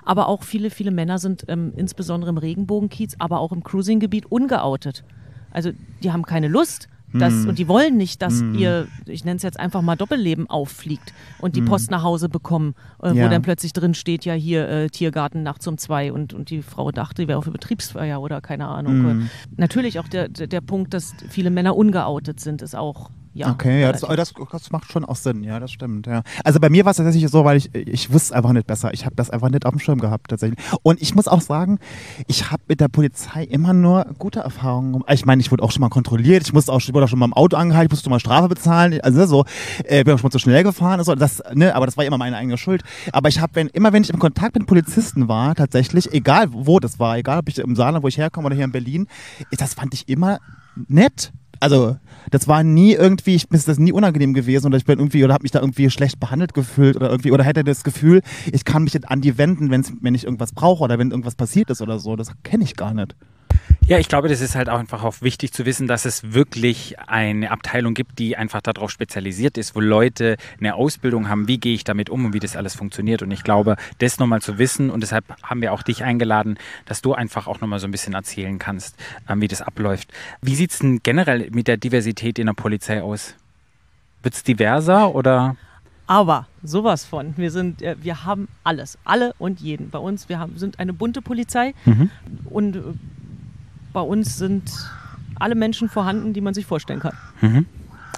Aber auch viele, viele Männer sind ähm, insbesondere im Regenbogenkiez, aber auch im Cruisinggebiet ungeoutet. Also die haben keine Lust. Das, Und die wollen nicht, dass ihr, ich nenne es jetzt einfach mal Doppelleben auffliegt und die Post nach Hause bekommen, äh, wo Ja. dann plötzlich drin steht, ja hier äh, Tiergarten nachts um zwei und, und die Frau dachte, die wäre auf Betriebsfeier oder keine Ahnung. Natürlich auch der, der, der Punkt, dass viele Männer ungeoutet sind, ist auch Ja, Okay, ja, das, das, das macht schon auch Sinn, ja, das stimmt, ja. Also bei mir war es tatsächlich so, weil ich, ich wusste es einfach nicht besser. Ich habe das einfach nicht auf dem Schirm gehabt, tatsächlich. Und ich muss auch sagen, ich habe mit der Polizei immer nur gute Erfahrungen. gemacht. Ich meine, ich wurde auch schon mal kontrolliert, ich musste auch, ich wurde auch schon mal im Auto angehalten, ich musste mal Strafe bezahlen, also so, äh, bin auch schon mal zu schnell gefahren, und so, das, ne, aber das war immer meine eigene Schuld. Aber ich habe, wenn, immer wenn ich im Kontakt mit Polizisten war, tatsächlich, egal wo das war, egal ob ich im Saarland, wo ich herkomme oder hier in Berlin, das fand ich immer nett. Also, das war nie irgendwie, ich, ist das nie unangenehm gewesen oder ich bin irgendwie oder habe mich da irgendwie schlecht behandelt gefühlt oder irgendwie oder hätte das Gefühl, ich kann mich jetzt an die wenden, wenn's, wenn ich irgendwas brauche oder wenn irgendwas passiert ist oder so. Das kenne ich gar nicht. Ja, ich glaube, das ist halt auch einfach auch wichtig zu wissen, dass es wirklich eine Abteilung gibt, die einfach darauf spezialisiert ist, wo Leute eine Ausbildung haben, wie gehe ich damit um und wie das alles funktioniert. Und ich glaube, das nochmal zu wissen und deshalb haben wir auch dich eingeladen, dass du einfach auch nochmal so ein bisschen erzählen kannst, ähm, wie das abläuft. Wie sieht es denn generell mit der Diversität in der Polizei aus? Wird es diverser oder? Aber sowas von. Wir sind, äh, wir haben alles, alle und jeden. Bei uns, wir haben, sind eine bunte Polizei Mhm. und äh, bei uns sind alle Menschen vorhanden, die man sich vorstellen kann.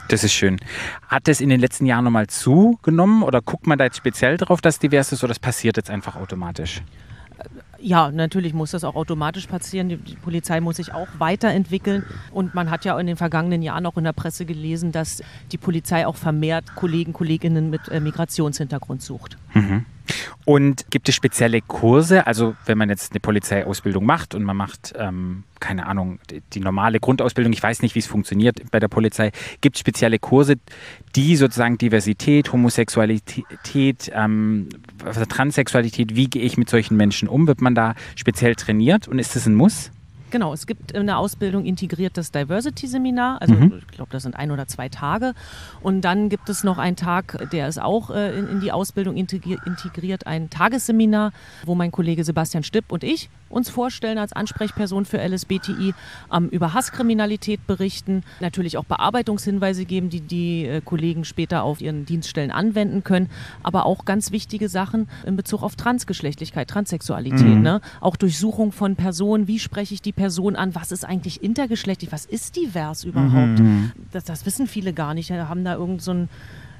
Das ist schön. Hat es in den letzten Jahren nochmal zugenommen oder guckt man da jetzt speziell drauf, dass divers ist oder das passiert jetzt einfach automatisch? Ja, natürlich muss das auch automatisch passieren. Die, die Polizei muss sich auch weiterentwickeln. Und man hat ja in den vergangenen Jahren auch in der Presse gelesen, dass die Polizei auch vermehrt Kollegen, Kolleginnen mit äh, Migrationshintergrund sucht. Und gibt es spezielle Kurse? Also wenn man jetzt eine Polizeiausbildung macht und man macht, ähm, keine Ahnung, die, die normale Grundausbildung, ich weiß nicht, wie es funktioniert bei der Polizei, gibt es spezielle Kurse, die sozusagen Diversität, Homosexualität, ähm, Transsexualität, wie gehe ich mit solchen Menschen um? Wird man da speziell trainiert und ist das ein Muss? Genau, es gibt in der Ausbildung integriertes Diversity-Seminar. Also Mhm. ich glaube, das sind ein oder zwei Tage. Und dann gibt es noch einen Tag, der ist auch äh, in, in die Ausbildung integri integriert, ein Tagesseminar, wo mein Kollege Sebastian Stipp und ich uns vorstellen als Ansprechperson für LSBTI, ähm, über Hasskriminalität berichten, natürlich auch Bearbeitungshinweise geben, die die äh, Kollegen später auf ihren Dienststellen anwenden können, aber auch ganz wichtige Sachen in Bezug auf Transgeschlechtlichkeit, Transsexualität, ne? auch Durchsuchung von Personen, wie spreche ich die Person an, was ist eigentlich intergeschlechtlich, was ist divers überhaupt? Das, das wissen viele gar nicht, haben da irgend so ein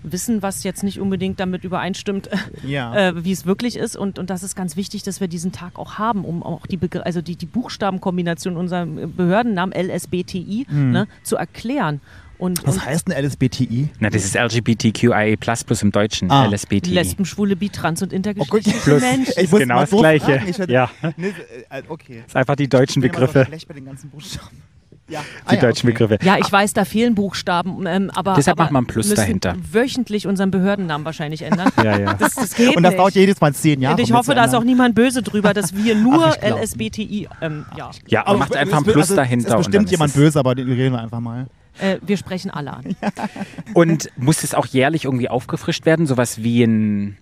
Wissen, was jetzt nicht unbedingt damit übereinstimmt, Ja. äh, wie es wirklich ist. Und, und das ist ganz wichtig, dass wir diesen Tag auch haben, um auch die, Begr also die, die Buchstabenkombination unserer Behördennamen LSBTI ne, zu erklären. Und, Was und heißt ein LSBTI? Na, das ist LGBTQIA plus plus im Deutschen, Ah. LSBTI. Lesben, Schwule, Bi, Trans und intergeschlechtliche Plus. Menschen. Ich muss genau mal das so Gleiche. fragen. Ich hatte- Ja. Äh, okay. Das ist einfach die deutschen Ich bin immer so Begriffe. schlecht bei den ganzen Buchstaben. Ja. Die deutschen Begriffe. Ja, ich weiß, da fehlen Buchstaben, ähm, aber Deshalb aber macht man ein Plus müssen dahinter. wöchentlich unseren Behördennamen wahrscheinlich ändern. Ja, ja. Das, das geht Und das nicht. dauert jedes Mal zehn Jahre. Und ich um hoffe, da ist auch niemand böse drüber, dass wir nur Ach. LSBTI, ähm, ja, Ja, aber macht einfach ein es- Plus also, dahinter. Es ist bestimmt jemand es- böse, aber den reden wir einfach mal. äh, wir sprechen alle an. Und muss es auch jährlich irgendwie aufgefrischt werden? Sowas wie ein.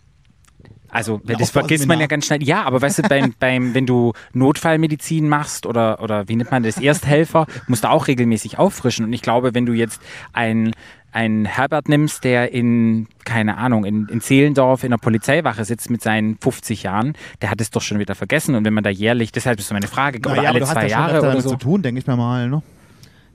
Also, Ja, das vergisst man ja ganz schnell. Ja, aber weißt du, beim, beim, wenn du Notfallmedizin machst oder, oder wie nennt man das, Ersthelfer, musst du auch regelmäßig auffrischen. Und ich glaube, wenn du jetzt ein, ein Herbert nimmst, der in, keine Ahnung, in, in Zehlendorf in der Polizeiwache sitzt mit seinen 50 Jahren, der hat es doch schon wieder vergessen. Und wenn man da jährlich, deshalb ist so meine Frage, oder Naja, aber alle zwei ja Jahre öfter oder damit so. zu tun, denke ich mir mal. Ne?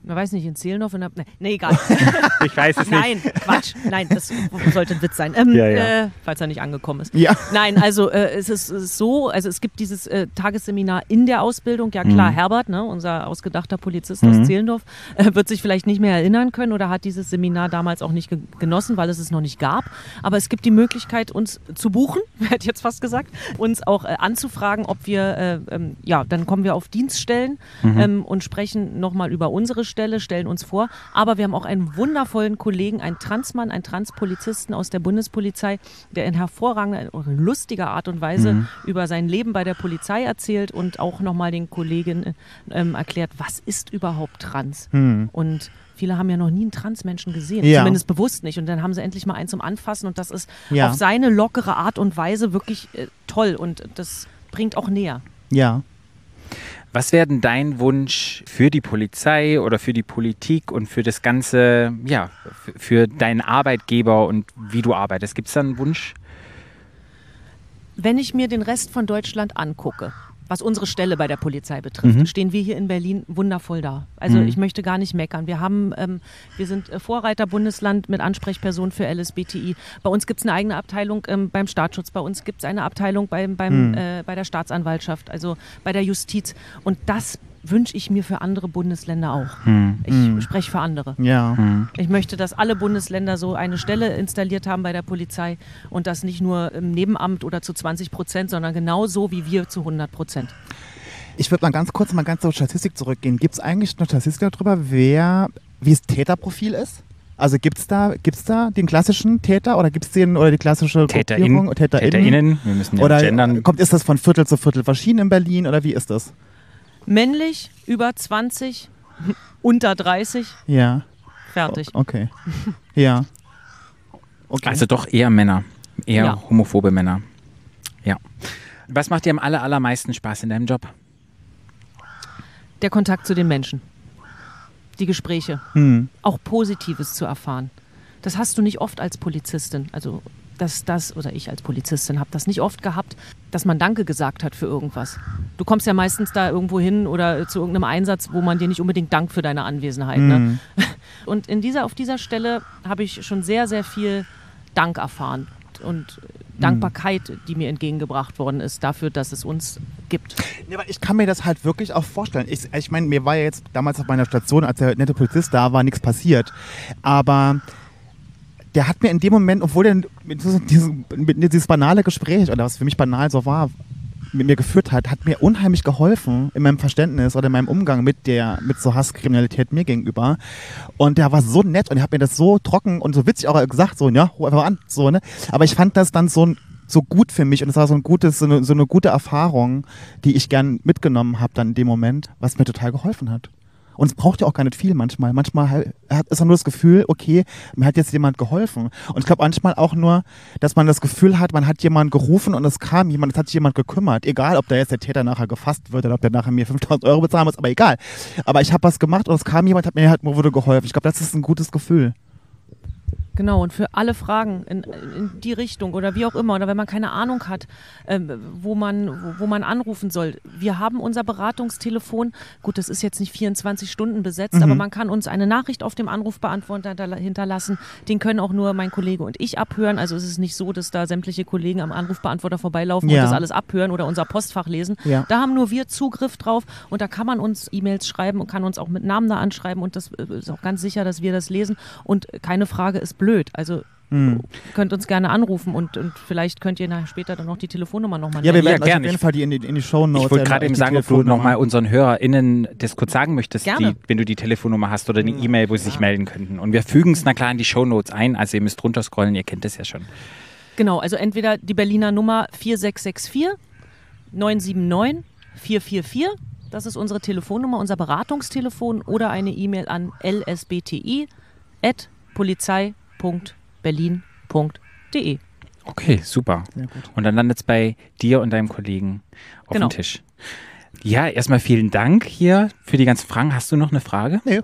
Man weiß nicht, in Zehlendorf, in der, nee, nee, egal. Ich weiß es nicht. Nein, Quatsch. Nein, das sollte ein Witz sein. Ähm, Ja, ja. Äh, falls er nicht angekommen ist. Ja. Nein, also äh, es ist so, also es gibt dieses äh, Tagesseminar in der Ausbildung. Ja klar, Herbert, ne, unser ausgedachter Polizist aus Zehlendorf, äh, wird sich vielleicht nicht mehr erinnern können oder hat dieses Seminar damals auch nicht ge genossen, weil es es noch nicht gab. Aber es gibt die Möglichkeit, uns zu buchen, hätte ich jetzt fast gesagt, uns auch äh, anzufragen, ob wir, äh, ähm, ja, dann kommen wir auf Dienststellen ähm, und sprechen nochmal über unsere Stelle, stellen uns vor. Aber wir haben auch einen wundervollen Kollegen, einen Transmann, einen Transpolizisten aus der Bundespolizei, der in hervorragender lustiger Art und Weise über sein Leben bei der Polizei erzählt und auch nochmal den Kolleginnen ähm, erklärt, was ist überhaupt Trans? Und Viele haben ja noch nie einen Transmenschen gesehen, Ja. zumindest bewusst nicht. Und dann haben sie endlich mal einen zum Anfassen und das ist Ja. auf seine lockere Art und Weise wirklich äh, toll und das bringt auch näher. Ja. Was wäre denn dein Wunsch für die Polizei oder für die Politik und für das Ganze, ja, für, deinen Arbeitgeber und wie du arbeitest? Gibt es da einen Wunsch? Wenn ich mir den Rest von Deutschland angucke, was unsere Stelle bei der Polizei betrifft, stehen wir hier in Berlin wundervoll da. Also ich möchte gar nicht meckern. Wir haben, ähm, wir sind äh, Vorreiterbundesland mit Ansprechpersonen für LSBTI. Bei uns gibt es eine eigene Abteilung ähm, beim Staatsschutz, bei uns gibt es eine Abteilung beim, beim, äh, bei der Staatsanwaltschaft, also bei der Justiz. Und das wünsche ich mir für andere Bundesländer auch. Ich spreche für andere. Ja. Ich möchte, dass alle Bundesländer so eine Stelle installiert haben bei der Polizei und das nicht nur im Nebenamt oder zu 20 Prozent, sondern genauso wie wir zu 100 Prozent. Ich würde mal ganz kurz mal ganz zur Statistik zurückgehen. Gibt es eigentlich eine Statistik darüber, wer, wie das Täterprofil ist? Also gibt es da, gibt's da den klassischen Täter oder gibt es den oder die klassische TäterInnen, Gruppierung? TäterInnen? TäterInnen, wir müssen ja Oder gendern. kommt, ist das von Viertel zu Viertel verschieden in Berlin oder wie ist das? Männlich, über 20, unter 30, Ja, fertig. okay. Ja. Okay. Also doch eher Männer. Eher Ja. homophobe Männer. Ja. Was macht dir am aller, allermeisten Spaß in deinem Job? Der Kontakt zu den Menschen. Die Gespräche. hm. Auch Positives zu erfahren. Das hast du nicht oft als Polizistin. Also dass das, oder ich als Polizistin habe das nicht oft gehabt, dass man Danke gesagt hat für irgendwas. Du kommst ja meistens da irgendwo hin oder zu irgendeinem Einsatz, wo man dir nicht unbedingt dankt für deine Anwesenheit. Ne? Und in dieser, auf dieser Stelle habe ich schon sehr, sehr viel Dank erfahren und Dankbarkeit, die mir entgegengebracht worden ist dafür, dass es uns gibt. Ja, aber ich kann mir das halt wirklich auch vorstellen. Ich, ich meine, mir war ja jetzt damals auf meiner Station, als der nette Polizist da war, nichts passiert. Aber der hat mir in dem Moment, obwohl er mit diesem, mit dieses banale Gespräch, oder was für mich banal so war, mit mir geführt hat, hat mir unheimlich geholfen in meinem Verständnis oder in meinem Umgang mit der, mit so Hasskriminalität mir gegenüber. Und der war so nett und er hat mir das so trocken und so witzig auch gesagt, so, ja, ruf einfach an, so, ne. Aber ich fand das dann so, so gut für mich und es war so ein gutes, so eine, so eine gute Erfahrung, die ich gern mitgenommen habe dann in dem Moment, was mir total geholfen hat. Und es braucht ja auch gar nicht viel manchmal. Manchmal ist auch nur das Gefühl, okay, mir hat jetzt jemand geholfen. Und ich glaube manchmal auch nur, dass man das Gefühl hat, man hat jemanden gerufen und es kam jemand, es hat sich jemand gekümmert. Egal, ob da jetzt der Täter nachher gefasst wird oder ob der nachher mir 5000 Euro bezahlen muss, aber egal. Aber ich habe was gemacht und es kam jemand, hat mir halt wurde geholfen. Ich glaube, das ist ein gutes Gefühl. Genau, und für alle Fragen in, in die Richtung oder wie auch immer, oder wenn man keine Ahnung hat, ähm, wo, man, wo, wo man anrufen soll. Wir haben unser Beratungstelefon, gut, das ist jetzt nicht 24 Stunden besetzt, aber man kann uns eine Nachricht auf dem Anrufbeantworter hinterla- hinterlassen. Den können auch nur mein Kollege und ich abhören. Also es ist nicht so, dass da sämtliche Kollegen am Anrufbeantworter vorbeilaufen Ja. und das alles abhören oder unser Postfach lesen. Ja. Da haben nur wir Zugriff drauf und da kann man uns E-Mails schreiben und kann uns auch mit Namen da anschreiben und das äh, ist auch ganz sicher, dass wir das lesen und keine Frage ist blöd. Also Hm. könnt uns gerne anrufen und, und vielleicht könnt ihr nachher später dann noch die Telefonnummer nochmal Ja, wir werden euch gern. auf jeden Fall die in die, in die Show Notes. Ich wollte gerade eben sagen, ob du nochmal unseren HörerInnen das kurz sagen möchtest, die, wenn du die Telefonnummer hast oder eine E-Mail, wo sie sich melden könnten. Und wir fügen es na klar in die Shownotes ein, also ihr müsst runterscrollen, ihr kennt das ja schon. Genau, also entweder die Berliner Nummer 4664 979 444, das ist unsere Telefonnummer, unser Beratungstelefon oder eine E-Mail an lsbti.polizei.berlin.de. Okay, super. Und dann landet es bei dir und deinem Kollegen auf Genau. dem Tisch. Ja, erstmal vielen Dank hier für die ganzen Fragen. Hast du noch eine Frage? Nee.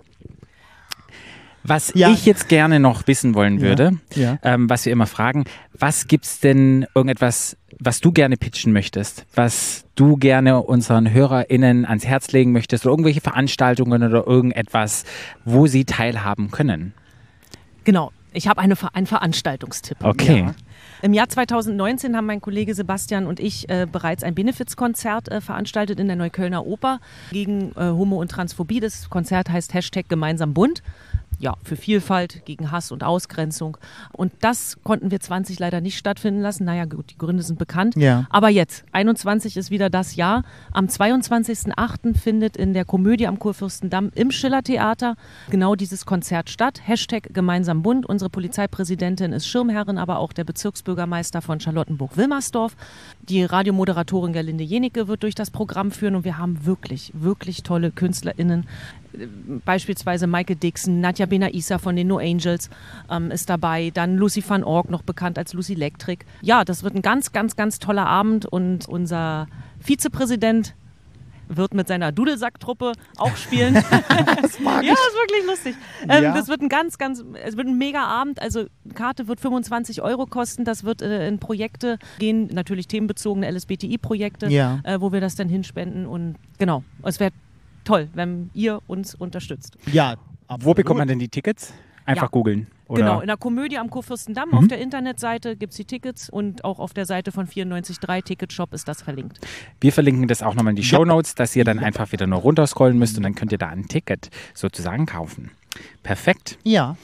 Was Ja. ich jetzt gerne noch wissen wollen würde, Ja. ähm, was wir immer fragen, was gibt's denn irgendetwas, was du gerne pitchen möchtest, was du gerne unseren HörerInnen ans Herz legen möchtest oder irgendwelche Veranstaltungen oder irgendetwas, wo sie teilhaben können? Genau, ich habe eine, einen Veranstaltungstipp. Okay. Ja. Im Jahr 2019 haben mein Kollege Sebastian und ich äh, bereits ein Benefizkonzert äh, veranstaltet in der Neuköllner Oper gegen äh, Homo- und Transphobie. Das Konzert heißt Hashtag Gemeinsam Bunt. Ja, für Vielfalt, gegen Hass und Ausgrenzung. Und das konnten wir 20 leider nicht stattfinden lassen. Naja, gut, die Gründe sind bekannt. Ja. Aber jetzt, 21 ist wieder das Jahr. Am 22.08. findet in der Komödie am Kurfürstendamm im Schillertheater genau dieses Konzert statt. Hashtag Gemeinsam Bund. Unsere Polizeipräsidentin ist Schirmherrin, aber auch der Bezirksbürgermeister von Charlottenburg-Wilmersdorf. Die Radiomoderatorin Gerlinde Jenicke wird durch das Programm führen und wir haben wirklich, wirklich tolle KünstlerInnen. Beispielsweise Maike Dixon, Nadja Benaisa von den No Angels ähm, ist dabei, dann Lucy van Org, noch bekannt als Lucy Electric. Ja, das wird ein ganz, ganz, ganz toller Abend und unser Vizepräsident wird mit seiner Dudelsacktruppe auch spielen. das mag ja, ich. ist wirklich lustig. Ähm, Ja. Das wird ein ganz, ganz, es wird ein mega Abend. Also Karte wird 25 Euro kosten. Das wird äh, in Projekte gehen, natürlich themenbezogene LSBTI-Projekte, Ja. äh, wo wir das dann hinspenden. Und genau, es wäre toll, wenn ihr uns unterstützt. Ja, Wo bekommt man denn die Tickets? Einfach Ja. googeln. Genau, in der Komödie am Kurfürstendamm Mhm. auf der Internetseite gibt es die Tickets und auch auf der Seite von 94.3 Ticketshop ist das verlinkt. Wir verlinken das auch nochmal in die Show Notes, dass ihr dann einfach wieder nur runterscrollen müsst und dann könnt ihr da ein Ticket sozusagen kaufen. Perfekt. Ja.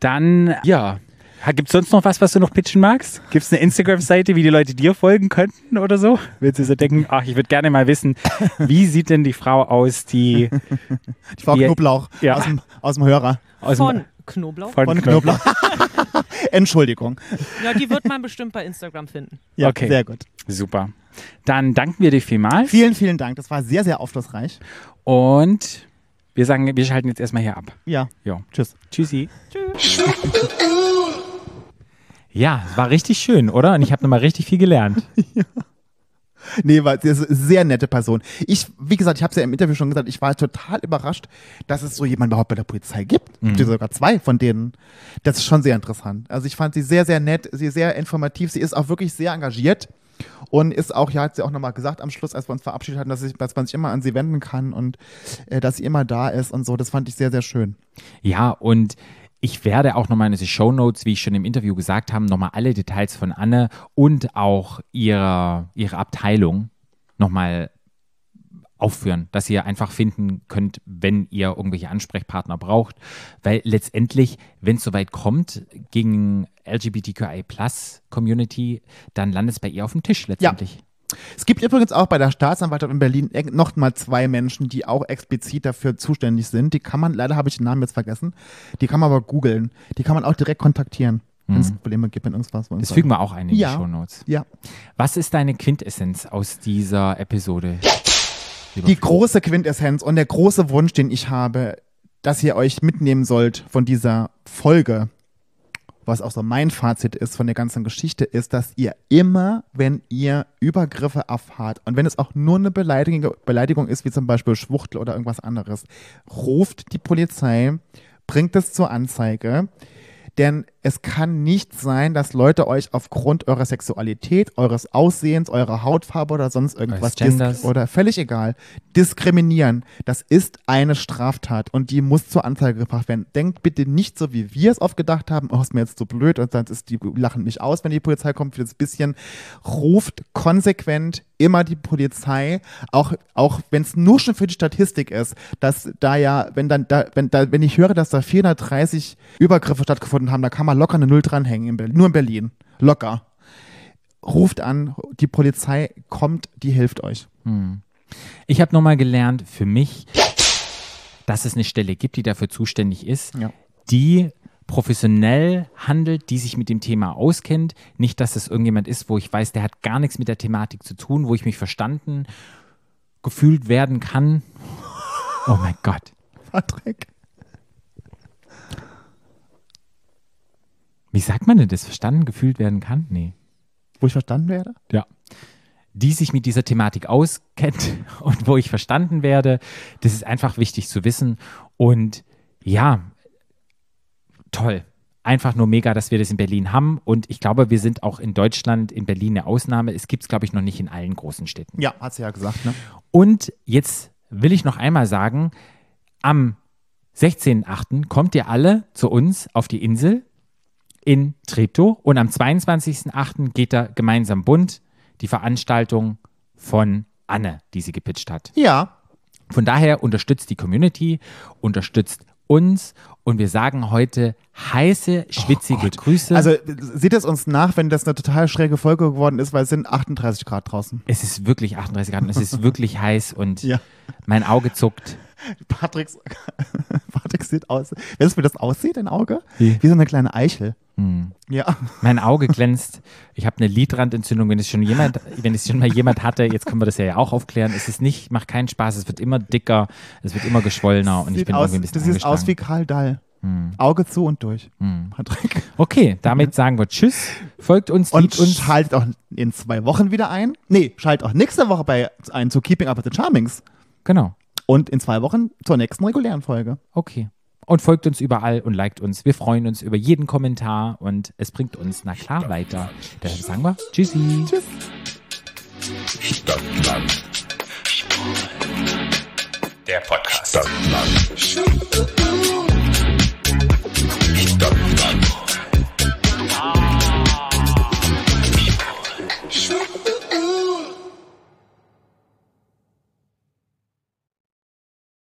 Dann, ja. Gibt es sonst noch was, was du noch pitchen magst? Gibt es eine Instagram-Seite, wie die Leute dir folgen könnten oder so? Willst du so denken, ach, ich würde gerne mal wissen, wie sieht denn die Frau aus, die Die Frau Ja. Knoblauch Ja. aus, dem, aus dem Hörer. aus Von dem Knoblauch. von Von Knoblauch. Knoblauch. Entschuldigung. Ja, die wird man bestimmt bei Instagram finden. Ja, Okay. sehr gut. Super. Dann danken wir dir vielmals Vielen, vielen Dank. Das war sehr, sehr aufschlussreich. und wir sagen, wir schalten jetzt erstmal hier ab. Ja. Jo. Tschüss. Tschüssi. Ja, es war richtig schön, oder? Und ich habe nochmal richtig viel gelernt. Nee, weil das ist eine sehr nette Person. Ich, wie gesagt, ich habe es ja im Interview schon gesagt, ich war total überrascht, dass es so jemanden überhaupt bei der Polizei gibt. Mhm. Es gibt sogar zwei von denen. Das ist schon sehr interessant. Also ich fand sie sehr, sehr nett, sie ist sehr informativ, sie ist auch wirklich sehr engagiert und ist auch, ja, hat sie auch nochmal gesagt am Schluss, als wir uns verabschiedet hatten, dass, ich, dass man sich immer an sie wenden kann und äh, dass sie immer da ist und so. Das fand ich sehr, sehr schön. Ja, und ich werde auch nochmal in diese Show Notes, wie ich schon im Interview gesagt habe, nochmal alle Details von Anne und auch ihre, ihre Abteilung nochmal aufführen, dass ihr einfach finden könnt, wenn ihr irgendwelche Ansprechpartner braucht. Weil letztendlich, wenn es soweit kommt, gegen LGBTQI Community, dann landet es bei ihr auf dem Tisch letztendlich. Es gibt übrigens auch bei der Staatsanwaltschaft in Berlin noch mal zwei Menschen, die auch explizit dafür zuständig sind. Die kann man, leider habe ich den Namen jetzt vergessen, die kann man aber googeln. Die kann man auch direkt kontaktieren, wenn es Probleme gibt, wenn irgendwas Das fügen wir auch ein in Ja. die Show Notes. Ja. Was ist deine Quintessenz aus dieser Episode? Die große Quintessenz und der große Wunsch, den ich habe, dass ihr euch mitnehmen sollt von dieser Folge, was auch so mein Fazit ist von der ganzen Geschichte, ist, dass ihr immer, wenn ihr Übergriffe erfahrt und wenn es auch nur eine Beleidigung, Beleidigung ist, wie zum Beispiel Schwuchtel oder irgendwas anderes, ruft die Polizei, bringt es zur Anzeige. Denn es kann nicht sein, dass Leute euch aufgrund eurer Sexualität, eures Aussehens, eurer Hautfarbe oder sonst irgendwas oder völlig egal, diskriminieren. Das ist eine Straftat und die muss zur Anzeige gebracht werden. Denkt bitte nicht so, wie wir es oft gedacht haben, oh, ist mir jetzt so blöd und dann ist die lachen mich aus, wenn die Polizei kommt für das bisschen. Ruft konsequent immer die Polizei, auch, auch wenn es nur schon für die Statistik ist, dass da ja, wenn dann, da, wenn, da, wenn ich höre, dass da 430 Übergriffe stattgefunden haben, da kann man locker eine Null dranhängen, in Berlin, nur in Berlin. Locker. Ruft an, die Polizei kommt, die hilft euch. Ich habe nochmal gelernt für mich, dass es eine Stelle gibt, die dafür zuständig ist, Ja. die professionell handelt, die sich mit dem Thema auskennt. Nicht, dass es irgendjemand ist, wo ich weiß, der hat gar nichts mit der Thematik zu tun, wo ich mich verstanden gefühlt werden kann. Oh mein Gott. Patrick. Wie sagt man denn das? Verstanden gefühlt werden kann? Nee. Wo ich verstanden werde? Ja. Die sich mit dieser Thematik auskennt und wo ich verstanden werde. Das ist einfach wichtig zu wissen. Und ja, toll. Einfach nur mega, dass wir das in Berlin haben. Und ich glaube, wir sind auch in Deutschland, in Berlin eine Ausnahme. Es gibt es, glaube ich, noch nicht in allen großen Städten. Ja, hat sie ja gesagt, ne? Und jetzt will ich noch einmal sagen, am 16.8. kommt ihr alle zu uns auf die Insel in Treptow und am 22.8. geht da gemeinsam bunt die Veranstaltung von Anne, die sie gepitcht hat. Ja. Von daher unterstützt die Community, unterstützt uns und wir sagen heute heiße, schwitzige Grüße. Also seht es uns nach, wenn das eine total schräge Folge geworden ist, weil es sind 38 Grad draußen. es ist wirklich 38 Grad und es ist wirklich heiß und Ja. mein Auge zuckt. Patricks, Patrick sieht aus. Weißt du, wie das aussieht, dein Auge? Wie? Wie so eine kleine Eichel. Ja. Mein Auge glänzt. Ich habe eine Lidrandentzündung. Wenn es schon jemand, wenn es schon mal jemand hatte, jetzt können wir das ja auch aufklären. Es ist nicht, macht keinen Spaß. Es wird immer dicker, es wird immer geschwollener und ich Sieht bin aus, irgendwie ein bisschen siehst aus wie. Karl Dall. Auge zu und durch. Hm. Patrick. Okay, damit sagen wir Tschüss. Folgt uns, Und uns. schaltet auch in zwei Wochen wieder ein. Nee, schaltet auch nächste Woche bei ein zu Keeping Up with the Charmings. Genau. Und in zwei Wochen zur nächsten regulären Folge. Okay. Und folgt uns überall und liked uns. Wir freuen uns über jeden Kommentar und es bringt uns, na klar, weiter. Deshalb sagen wir Tschüssi. Tschüss. Stadtland. Der Podcast. Stadtland. stop.